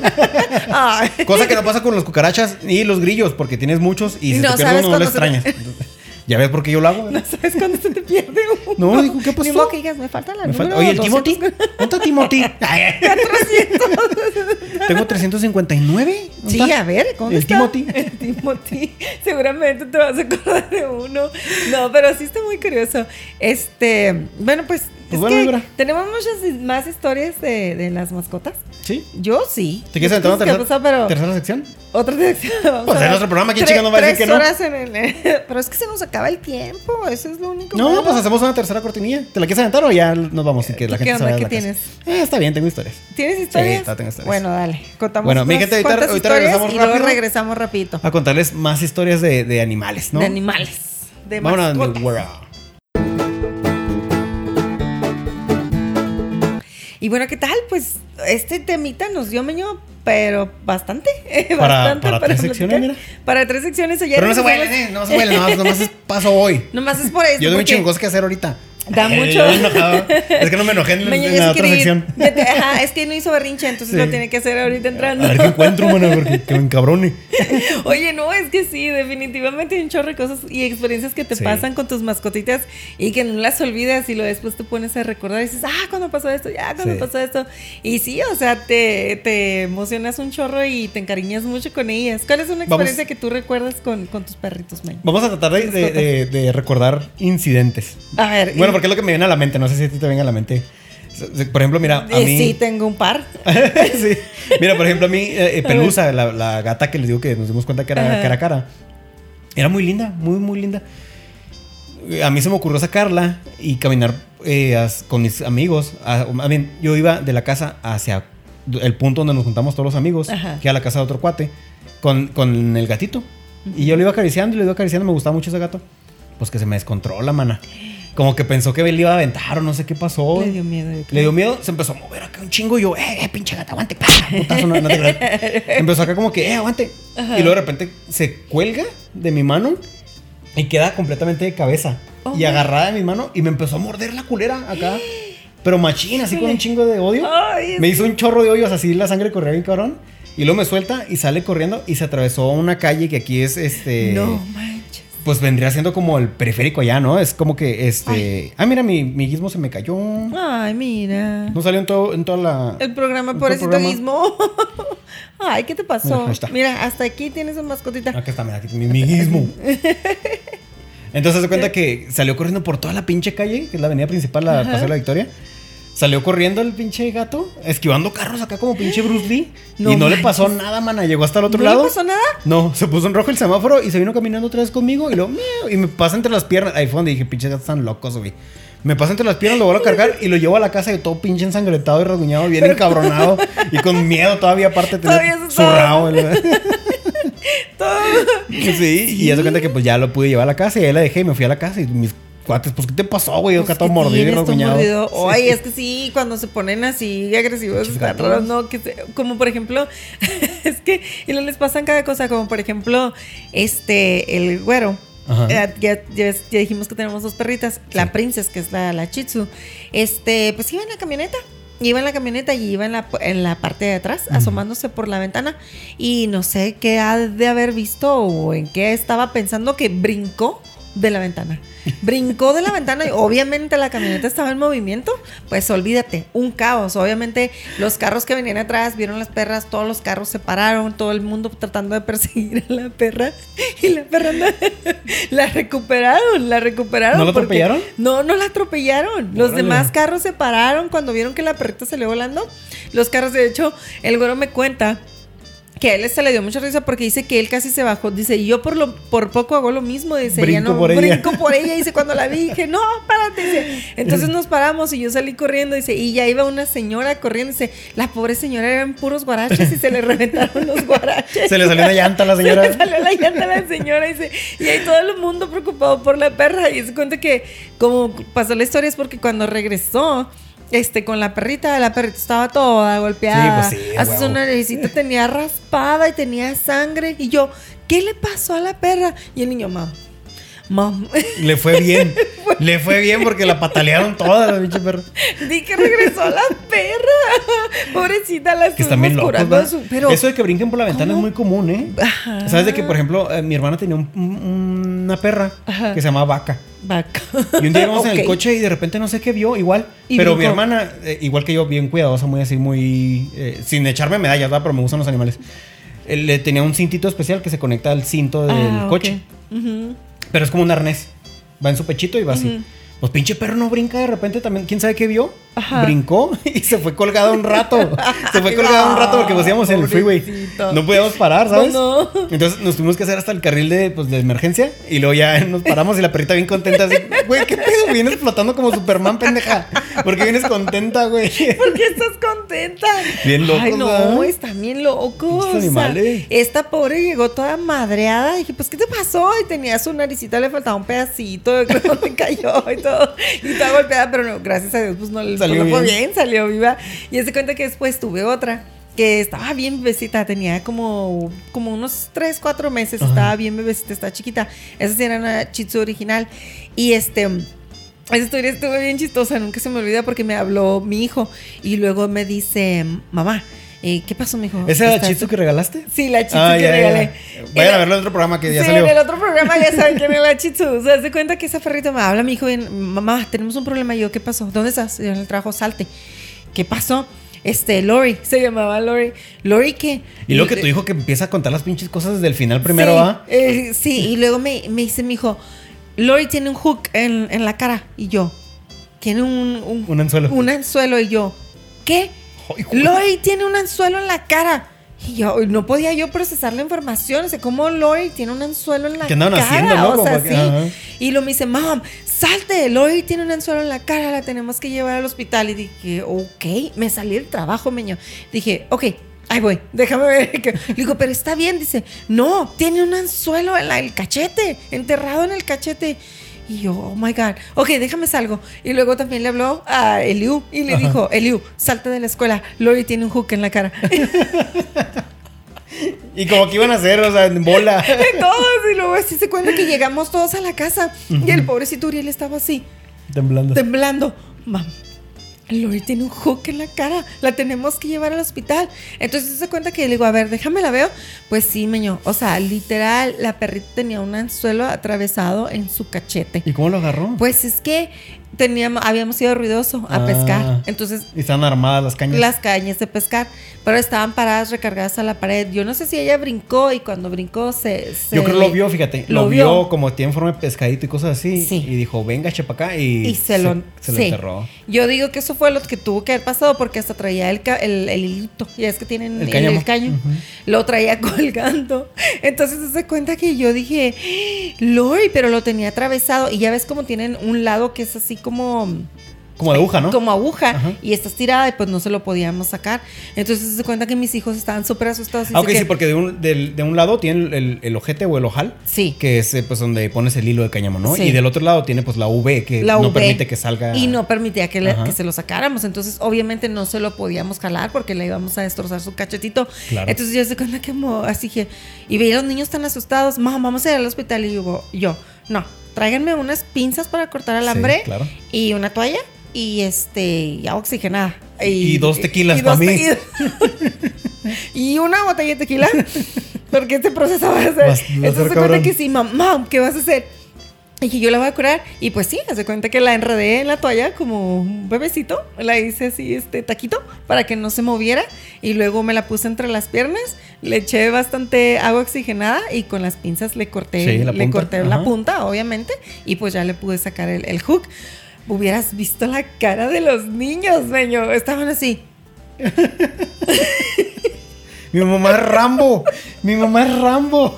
Cosa que no pasa con los cucarachas y los grillos, porque tienes muchos y si No te pierdes uno no se extrañas. Ya ves por qué yo lo hago. No sabes cuándo se te pierde uno. No, digo, ¿qué pasó? Ni modo que digas, me falta la Me falta- número Oye, el 200. Timothy. ¿Dónde está Timothy? Tengo 359. ¿Dónde Sí, está? a ver, ¿cómo El está? Timothy. El Timothy. Seguramente te vas a acordar de uno. No, pero sí está muy curioso. Este, bueno, pues, Pues es bueno, Ibra. tenemos muchas más historias de, de las mascotas. ¿Sí? Yo sí. ¿Te quieres No sé qué tercera, tercera sección? otra. Vamos Pues en ver. nuestro programa, ¿quién Tre- chingado va a decir que no? horas en el- Pero es que se nos acaba el tiempo. Eso es lo único. No, malo. pues hacemos una tercera cortinilla. ¿Te la quieres aventar o ya nos vamos y que la ¿Tú gente qué se onda? ¿Qué la tienes? Eh, está bien, tengo historias. ¿Tienes historias? Sí, tengo historias. Bueno, dale. Contamos Bueno, mi gente, ahorita- ahorita regresamos y rápido. regresamos rapidito. A contarles más historias de, de animales, ¿no? De animales. De Vámonos Y bueno, ¿qué tal? Pues este temita nos dio meño, pero bastante. Para- bastante para tres platicar. secciones, mira. Para tres secciones. Ayer Pero no se huelen, ¿eh? No se huelen, nomás, nomás es paso hoy. Nomás es por eso. Yo tengo un chingo que hacer ahorita. Da Eh, mucho. Es que no me enojé en, la otra sección. Ajá, es que no hizo berrinche, entonces Sí. lo tiene que hacer ahorita entrando. A ver qué encuentro, mano, porque que me encabrone. Oye, no, es que sí, definitivamente hay un chorro de cosas y experiencias que te Sí. pasan con tus mascotitas y que no las olvidas y lo después te pones a recordar y dices, ah, cuando pasó esto, ya, cuando Sí. pasó esto. Y sí, o sea, te, te emocionas un chorro y te encariñas mucho con ellas. ¿Cuál es una Vamos. experiencia que tú recuerdas con, con tus perritos, May? Vamos a tratar de, de- de- de recordar incidentes. A ver, Bueno, porque es lo que me viene a la mente. No sé si a ti te venga a la mente. Por ejemplo, mira, a eh, mí. sí, tengo un par. Sí. Mira, por ejemplo, a mí, eh, eh, Pelusa, la, la gata que les digo que nos dimos cuenta que era Ajá. cara a cara, era muy linda, muy, muy linda. A mí se me ocurrió sacarla y caminar eh, con mis amigos. A, a bien, yo iba de la casa hacia el punto donde nos juntamos todos los amigos, Ajá. que era la casa de otro cuate, con, con el gatito. Y yo lo iba acariciando y lo iba acariciando, me gustaba mucho ese gato. Pues que se me descontrola, mana. Como que pensó que le iba a aventar o no sé qué pasó. Le dio miedo. yo creo. Le dio miedo, se empezó a mover acá un chingo y yo, eh, eh, pinche gata, aguante. Putazo, no, no te. Empezó acá como que, eh, aguante. Y luego de repente se cuelga de mi mano y queda completamente de cabeza. Oh, y agarrada de mi mano y me empezó a morder la culera acá. Pero machín, así con un chingo de odio. Ay, Me hizo un chorro de hoyos, así la sangre corría bien cabrón. Y luego me suelta y sale corriendo y se atravesó una calle que aquí es este. No manches. Pues vendría siendo como el periférico allá, ¿no? Es como que este. Ah, mira, mi, mi guismo se me cayó. Ay, mira. No salió en, todo, en toda la. El programa por programa. turismo. Ay, ¿qué te pasó? Está. Mira, hasta aquí tienes una mascotita. Acá está, mira, aquí mi, mi guismo. Entonces se cuenta que salió corriendo por toda la pinche calle, que es la avenida principal, la. Paseo de la Victoria. Salió corriendo el pinche gato, esquivando carros acá como pinche Bruce Lee. No y no le pasó nada, mana. Llegó hasta el otro ¿No lado. le pasó nada? No, se puso en rojo el semáforo y se vino caminando otra vez conmigo y lo y me pasa entre las piernas. Ahí fue donde dije, pinches gatos están locos, güey. Me pasa entre las piernas, lo vuelvo a cargar y lo llevo a la casa y todo pinche ensangretado y rasguñado, bien encabronado y con miedo todavía aparte de tener el- Todo. Sí, y ya se cuenta que pues ya lo pude llevar a la casa y ahí la dejé y me fui a la casa y mis cuates, pues ¿qué te pasó, güey? Yo acá Pues, todo ¿qué mordido mordido? Sí. Ay, es que sí, cuando se ponen así agresivos, están raros, ¿no? Que se- como por ejemplo, es que, y les pasan cada cosa, como por ejemplo, este, el güero. Ajá. Eh, ya, ya- ya dijimos que tenemos dos perritas. La princess, que es la, la Chitsu. Este, pues iba en la camioneta. Iba en la camioneta y iba en la, en la parte de atrás, asomándose por la ventana. Y no sé qué ha de haber visto o en qué estaba pensando que brincó de la ventana. Brincó de la ventana y obviamente la camioneta estaba en movimiento. Pues olvídate, un caos. Obviamente los carros que venían atrás vieron las perras, todos los carros se pararon, todo el mundo tratando de perseguir a la perra. Y la perra no- la recuperaron, la recuperaron. ¿No la atropellaron? No, no la atropellaron. Los Órale. demás carros se pararon cuando vieron que la perrita salió volando. Los carros, de hecho, el güero me cuenta que a él se le dio mucha risa porque dice que él casi se bajó. Dice, y yo por lo por poco hago lo mismo. Dice, ya Brinco no por ella. brinco por ella. Dice, cuando la vi, dije, no, párate. Dice, entonces nos paramos y yo salí corriendo. Dice, y ya iba una señora corriendo. Dice, la pobre señora eran puros guaraches y se le reventaron los guaraches. Se le salió una llanta a la Se le señora. salió la llanta a la señora dice, y ahí todo el mundo preocupado por la perra. Y se cuenta que, como pasó la historia, es porque cuando regresó. Este, con la perrita, la perrita estaba toda golpeada. Sí, pues sí, Hasta huevo. su naricita tenía raspada y tenía sangre. Y yo, ¿qué le pasó a la perra? Y el niño, mam, mam. Le fue bien. Le fue bien porque la patalearon toda la pinche perra. Di que regresó la perra. Pobrecita, la Que están bien Pero, Eso de que brinquen por la ventana ¿Cómo? es muy común, ¿eh? Ajá. ¿Sabes de que, por ejemplo, eh, mi hermana tenía un- un- una perra Ajá. que se llamaba Vaca? Vaca. Y un día íbamos en el coche y de repente no sé qué vio, igual. Y pero mi hermana, eh, igual que yo, bien cuidadosa, muy así, muy. eh, sin echarme medallas, ¿verdad? Pero me gustan los animales. Le tenía un cintito especial que se conecta al cinto del Ah, coche. Ujú. Pero es como un arnés. Va en su pechito y va así. Pues pinche perro no brinca de repente también. ¿Quién sabe qué vio? Ajá. Brincó y se fue colgado un rato. se fue Ay, colgado un rato porque íbamos en el freeway. No podíamos parar, ¿sabes? No, no. Entonces nos tuvimos que hacer hasta el carril de, pues, de emergencia y luego ya nos paramos y la perrita bien contenta así, güey, ¿qué pedo? Vienes flotando como Superman, pendeja. ¿Por qué vienes contenta, güey? ¿Por qué estás contenta? Bien locos, Ay, no, ¿verdad? están bien locos. Pinches animales. esta pobre llegó toda madreada. Dije, pues, ¿qué te pasó? Y tenía su naricita, le faltaba un pedacito de que se cayó y todo. Y estaba golpeada, pero no, gracias a Dios, pues no, pues, Salió bien. bien, salió viva. Y se cuenta que después tuve otra que estaba bien bebecita, tenía como, como unos 3, 4 meses, Ajá. estaba bien bebecita, estaba chiquita. Esa sí era una chitsu original. Y este... Esa historia estuvo bien chistosa, nunca se me olvida porque me habló mi hijo y luego me dice, mamá, eh, ¿qué pasó, mijo? ¿Ese era ¿Estás- chiste que regalaste? Sí, la chitsu Ah, que ya, regalé. ya. Vayan a verlo en otro programa que ya sí, salió. en el otro programa ya saben quién es la chitsu. O sea, se cuenta que esa perrita me habla, mi hijo, y, mamá, tenemos un problema. Y yo, ¿qué pasó? ¿Dónde estás? En el trabajo, salte. ¿Qué pasó? Este, Lori, se llamaba Lori. Lori, ¿qué? Y luego que tu hijo que empieza a contar las pinches cosas desde el final primero, sí, ¿ah? eh, sí, y luego me, me dice mi hijo, Lori tiene un hook en, en la cara. Y yo, tiene un, un, Un anzuelo. un anzuelo. Y yo, ¿qué? Ay, güey. Lori tiene un anzuelo en la cara. Y yo, no podía yo procesar la información. O sea, ¿cómo Lori tiene un anzuelo en la cara? ¿Qué andaban haciendo, no? O sea, sí. ajá. Y lo me dice, mam, salte. Lori tiene un anzuelo en la cara. La tenemos que llevar al hospital. Y dije, ok. Me salí del trabajo, meño. Dije, ok. Ahí voy, déjame ver. que-". Le digo, pero está bien. Dice, no, tiene un anzuelo en la- el cachete, enterrado en el cachete. Y yo, oh my God. Ok, déjame salgo. Y luego también le habló a Eliu y le Ajá. dijo, Eliu, salte de la escuela. Lori tiene un hook en la cara. Y como que iban a hacer, o sea, en bola. Todos, y luego así se cuenta que llegamos todos a la casa. Y el pobrecito Uriel estaba así, Temblando. temblando. Mam, Lori tiene un hook en la cara. La tenemos que llevar al hospital. Entonces se cuenta que le digo, a ver, déjame la veo. Pues sí, meño. O sea, literal, la perrita tenía un anzuelo atravesado en su cachete. ¿Y cómo lo agarró? Pues es que teníamos, habíamos ido a ruidoso a Ah. pescar. Entonces, Y están armadas las cañas. las cañas de pescar, pero estaban paradas recargadas a la pared. Yo no sé si ella brincó y cuando brincó se. se Yo creo que lo vio, fíjate. lo Lo, vio. vio. como tiene forma de pescadito y cosas así. Sí. Y dijo, venga, chepa acá. Y, Y se, lo, se lo sí. enterró. Yo digo que eso fue lo que tuvo que haber pasado porque hasta traía el, el, el hilito. Ya es que tienen El el, caño. Lo traía colgando. Entonces se cuenta que yo dije, Lori, pero lo tenía atravesado. Y ya ves como tienen un lado que es así como. Como de aguja, ¿no? Como aguja Ajá. y está estirada y pues no se lo podíamos sacar. Entonces se cuenta que mis hijos estaban súper asustados. y Ah, ok, dice sí, que- porque de un, del- de un lado tiene el, el- el ojete o el ojal. Sí. Que es eh, pues donde pones el hilo de cáñamo, ¿no? Sí. Y del otro lado tiene pues la V que la no permite que salga. Y no permitía que, le- que se lo sacáramos. Entonces, obviamente, no se lo podíamos jalar porque le íbamos a destrozar su cachetito. Claro. Entonces, yo se cuenta que mo- así que. Y veía a los niños tan asustados. Mamá, vamos a ir al hospital. Y yo, yo no, tráiganme unas pinzas para cortar alambre Sí, claro. y una toalla y este, y agua oxigenada. Y dos tequilas y pa' dos mí. te- y una botella de tequila. Porque este proceso va a ser. Entonces se cuenta que sí, mamá, ¿qué vas a hacer? Y dije, yo la voy a curar. Y pues sí, hace cuenta que la enredé en la toalla como un bebecito. La hice así, este taquito, para que no se moviera. Y luego me la puse entre las piernas. Le eché bastante agua oxigenada y con las pinzas le corté, Sí, la le punta, corté la punta, obviamente. Y pues ya le pude sacar el, el hook. Hubieras visto la cara de los niños, meño. Estaban así. Mi mamá es Rambo. Mi mamá es Rambo.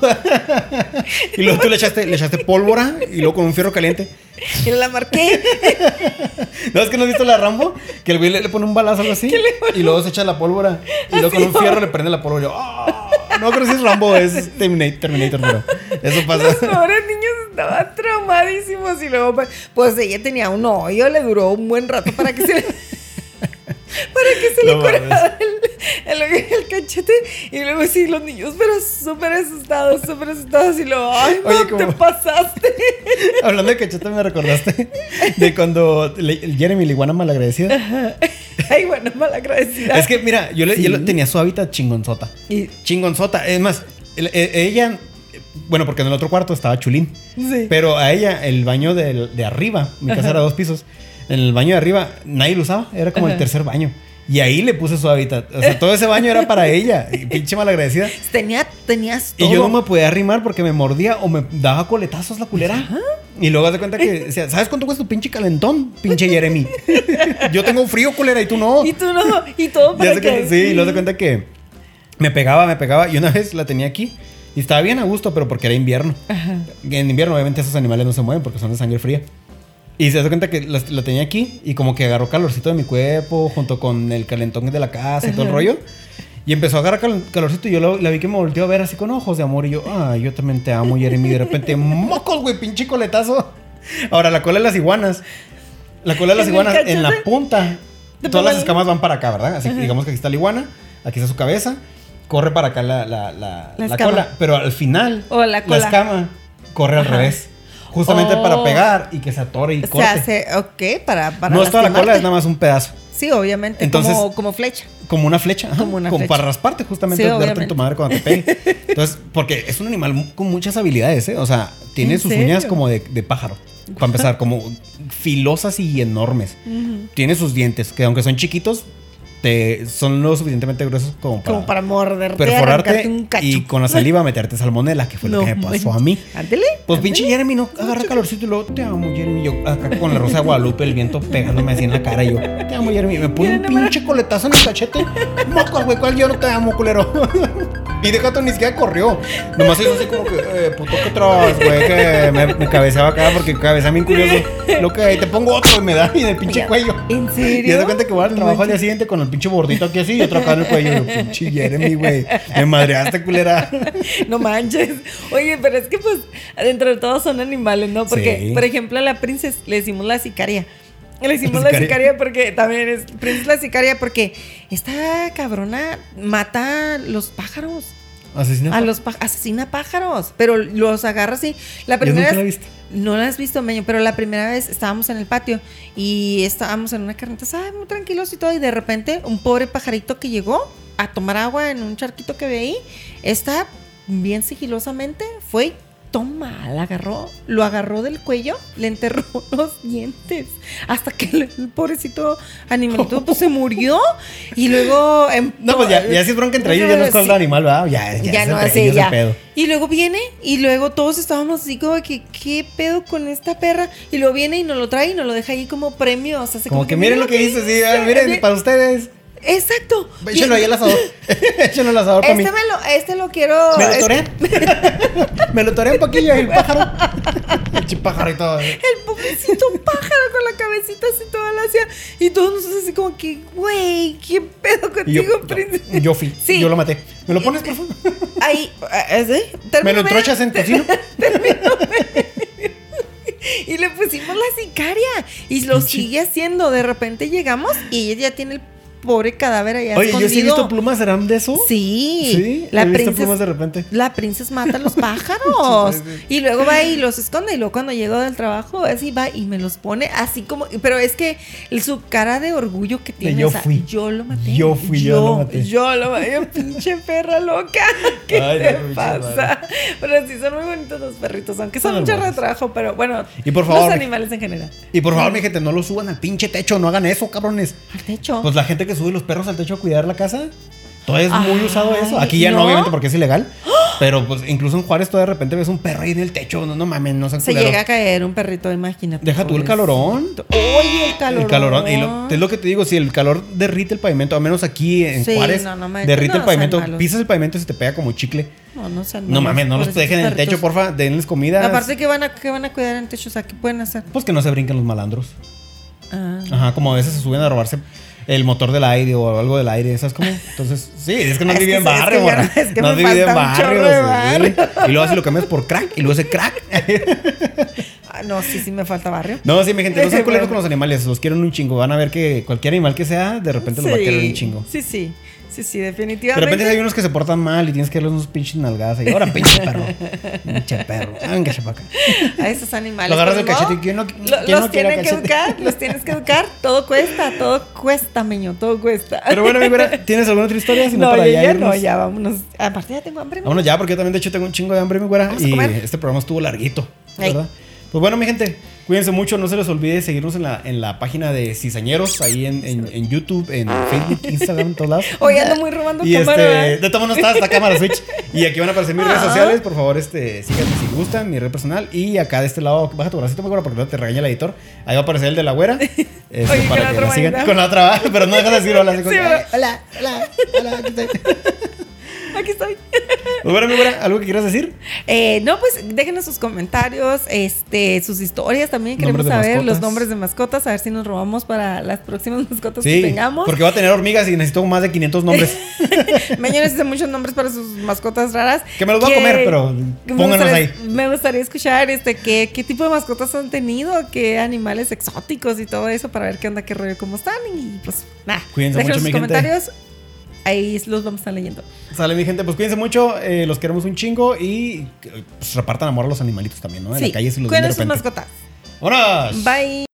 y luego tú le echaste, le echaste pólvora y luego con un fierro caliente. Y la marqué. ¿No es que no has visto la Rambo? Que el güey le, le pone un balazo algo así. Y luego se echa la pólvora. Y luego con un fierro le prende la pólvora. Y yo, "Ah". No creo que es Rambo, es Terminator, Terminator, pero eso pasa. Los pobres niños estaban traumadísimos y luego pues, pues ella tenía un hoyo, le duró un buen rato para que se le, para que se le No curara el, el, el cachete y luego sí los niños pero súper asustados, súper asustados y luego ay Oye, mam, te pasaste. Hablando de cachete, me recordaste de cuando le- Jeremy la iguana malagradecida. ay bueno, malagradecida. Es que, mira, yo, le, yo Sí. le- tenía su hábitat chingonzota. Y- Chingonzota. Es más, el- e- ella, bueno, porque en el otro cuarto estaba Chulín. sí. Pero a ella, el baño del- de, arriba, mi casa era dos pisos, en el baño de arriba nadie lo usaba, era como el tercer baño. Y ahí le puse su hábitat. O sea, todo ese baño era para ella. Y pinche malagradecida. Tenía, tenías todo. Y yo no me podía arrimar porque me mordía o me daba coletazos la culera. Y luego haz de cuenta que decía, ¿sabes cuánto cuesta tu pinche calentón? Pinche Jeremy. yo tengo frío, culera, y tú no. Y tú no, y todo para que... que- sí, y luego se cuenta que me pegaba, me pegaba. Y una vez la tenía aquí. Y estaba bien a gusto, pero porque era invierno. Ajá. En invierno, obviamente, esos animales no se mueven porque son de sangre fría. Y se hace cuenta que la, la tenía aquí y como que agarró calorcito de mi cuerpo junto con el calentón de la casa y todo el rollo. Y empezó a agarrar cal- calorcito y yo la vi que me volteó a ver así con ojos de amor. Y yo, ah, yo también te amo, Jeremy. Y de repente, mocos, güey, pinche coletazo. Ahora, la cola de las iguanas. La cola de las iguanas en la punta. Todas las escamas van para acá, ¿verdad? Así que digamos que aquí está la iguana, aquí está su cabeza. Corre para acá la, la, la, cola. Pero al final, O la cola. escama corre al Ajá. revés. Justamente Oh. para pegar y que se atore y Se corte. hace, ok, para, para no es toda la cola, es nada más un pedazo. Sí, obviamente. Entonces- como, como flecha. Como una flecha. Como una flecha. para rasparte, justamente, Sí, en obviamente. tu madre cuando te pegue. Entonces, porque es un animal con muchas habilidades, ¿eh? O sea, tiene ¿En sus serio? uñas como de, de pájaro. Para empezar, como filosas y enormes. Tiene sus dientes, que aunque son chiquitos, te, son lo suficientemente gruesos como para, como para morderte, perforarte un cacho. y con la saliva meterte salmonela, que fue lo que me pasó a mí. Ándele. Pues pinche Jeremy no agarra calorcito y luego te amo, Jeremy. Yo acá con la rosa de Guadalupe, el viento pegándome así en la cara y yo, te amo, Jeremy. Me pone un pinche coletazo en el cachete. Mocos, güey, ¿cuál yo no te amo, culero? y deja tú ni siquiera corrió. Nomás hizo así como que, eh, puto que tras, güey, que me, me cabeceaba acá porque cabeza bien curioso. Lo que te pongo otro y me da y en el pinche cuello. ¿En Y serio? de cuenta que voy al trabajo al día siguiente con el pinche bordito aquí así y otro acá en el cuello. Yo, pinche Jeremy, güey. Me madreaste, culera. No manches. Oye, pero es que pues dentro de todo son animales, ¿no? Porque, Sí. por ejemplo, a la princesa le decimos la sicaria. Le decimos La sicaria porque también es princesa la sicaria porque esta cabrona mata los pájaros. Asesina. A los asesina pájaros, pero los agarra así. La Yo primera nunca he vez- visto. no la has visto, Meño, pero la primera vez estábamos en el patio y estábamos en una carnita, ¿sabes? Muy tranquilos y todo. Y de repente, un pobre pajarito que llegó a tomar agua en un charquito que veí, está bien sigilosamente, fue toma, la agarró, lo agarró del cuello, le enterró los dientes, hasta que el, pobrecito animalito pues, se murió. Y luego. No, pues ya, ya si es bronca entre ellos, ya no es Sí. animal, ¿verdad? Ya, ya, Ya es no entre el ya. pedo. Y luego viene y luego todos estábamos así como que qué pedo con esta perra y luego viene y nos lo trae y nos lo deja ahí como premio, o sea, así Como que miren lo que hice, sí, miren, para ustedes. Exacto. Échenlo ahí al asador. Échenlo al asador para mí. Este, me lo, este lo quiero. ¿Me lo este- torean? Me lo torean un poquillo el pájaro. El chipájaro y todo. El pobrecito pájaro con la cabecita así toda lacia. Y todos nosotros así como que, güey, ¿qué pedo Y yo, contigo, príncipe? yo fui, Sí. yo lo maté. ¿Me lo pones, por favor? Ahí, eh, ¿sí? ¿Me lo entrochas en tocino? Y le pusimos la sicaria. Y lo sigue haciendo. De repente llegamos y ella ya tiene el pobre cadáver allá Oye, yo sí he visto plumas, ¿serán de eso? Sí. Sí, La he visto princesa. plumas de repente. La princesa mata a los pájaros. Y luego va y los esconde. Y luego cuando llego del trabajo, así va y me los pone así como. Pero es que su cara de orgullo que tiene. yo o sea, fui. yo lo maté. Yo fui, yo lo maté. Yo lo maté. Pinche perra loca. ¿Qué Ay, te no, pasa? Pero sí, son muy bonitos los perritos. Aunque son Son un chorro de trabajo. Pero bueno. Y por favor, Los animales en general. Y por favor, mi gente, no lo suban al pinche techo, no hagan eso, cabrones. Al techo. Pues la gente que sube los perros al techo a cuidar la casa, todavía es muy Ay, usado eso. Aquí ya no, ¿no? obviamente, porque es ilegal. Pero pues incluso en Juárez, todavía de repente ves un perro ahí en el techo. No, no mames, no sean Se culeros. llega a caer un perrito, imagínate. Deja tú el calorón. Oye, el calorón. El calorón. Y lo- es lo que te digo, si el calor derrite el pavimento, al menos aquí en Sí, Juárez, no, no me- derrite el pavimento, pisas el pavimento y se te pega como chicle. No, no sean No mames, no los dejen en el techo, porfa, denles comida. Aparte, ¿qué van, a, ¿qué van a cuidar en el techo? O sea, ¿qué pueden hacer? Pues que no se brinquen los malandros. Ah. Ajá, como a veces se suben a robarse el motor del aire o algo del aire, ¿sabes cómo? Entonces, sí, es que no que en sí, barrio, no- es que no divide en barrio, sí. Y luego así lo cambias por crack y luego ese crack. Ah, no, sí, sí me falta barrio. No, sí, mi gente, no sean culeros con los animales, los quieren un chingo. Van a ver que cualquier animal que sea, de repente los va a querer un chingo. Sí, sí. Sí, sí, De definitivamente. repente hay unos que se portan mal y tienes que darles unos pinches nalgadas ahí. Ahora, pinche perro. Pinche perro. Venga, para acá. A esos animales. Lo agarras pues, del cachete y ¿quién no- quién los no tienen que educar, los tienes que educar. Todo cuesta, todo cuesta, meño, todo cuesta. Pero bueno, mi ¿tienes alguna otra historia? Si no, no, para ya, ya ya no, ya vámonos. Aparte ya tengo hambre. Vámonos ya, porque yo también, de hecho, tengo un chingo de hambre, mi güera. Vamos a Y comer. este programa estuvo larguito. ¿verdad? Pues bueno, mi gente, cuídense mucho. No se les olvide seguirnos en la, en la página de Cizañeros, ahí en, en, en YouTube, en Facebook, Instagram, en todos lados. Hoy ando muy robando Y cámara. este, de todos modos está esta cámara Switch. Y aquí van a aparecer mis redes Ah. sociales. Por favor, este, síganme si gustan, mi red personal. Y acá de este lado, baja tu bracito, me acuerdo, porque no te regaña el editor. Ahí va a aparecer el de la güera. Este, Oye, con para la que otra la sigan. Con la otra, pero no dejas de decir hola. Sí, que, pero- "Ay, Hola, hola, hola, aquí estoy. Aquí estoy. Bueno, güera, ¿algo que quieras decir? Eh, no, pues déjenos sus comentarios, este, sus historias también. Queremos saber mascotas. los nombres de mascotas, a ver si nos robamos para las próximas mascotas Sí, que tengamos. porque va a tener hormigas y necesito más de 500 nombres. Mañana necesita muchos nombres para sus mascotas raras. Que me los voy a comer, pero pónganos gustaría- ahí. Me gustaría escuchar este qué, qué tipo de mascotas han tenido, qué animales exóticos y todo eso para ver qué onda, qué rollo, cómo están. Y pues nada, Cuídense déjenos mucho, sus gente. comentarios. Ahí los vamos a estar leyendo. Sale mi gente, pues cuídense mucho, eh, los queremos un chingo y pues, repartan amor a los animalitos también, ¿no? En Sí, la calle los ven de cuiden sus repente. mascotas. ¡Vámonos! Bye.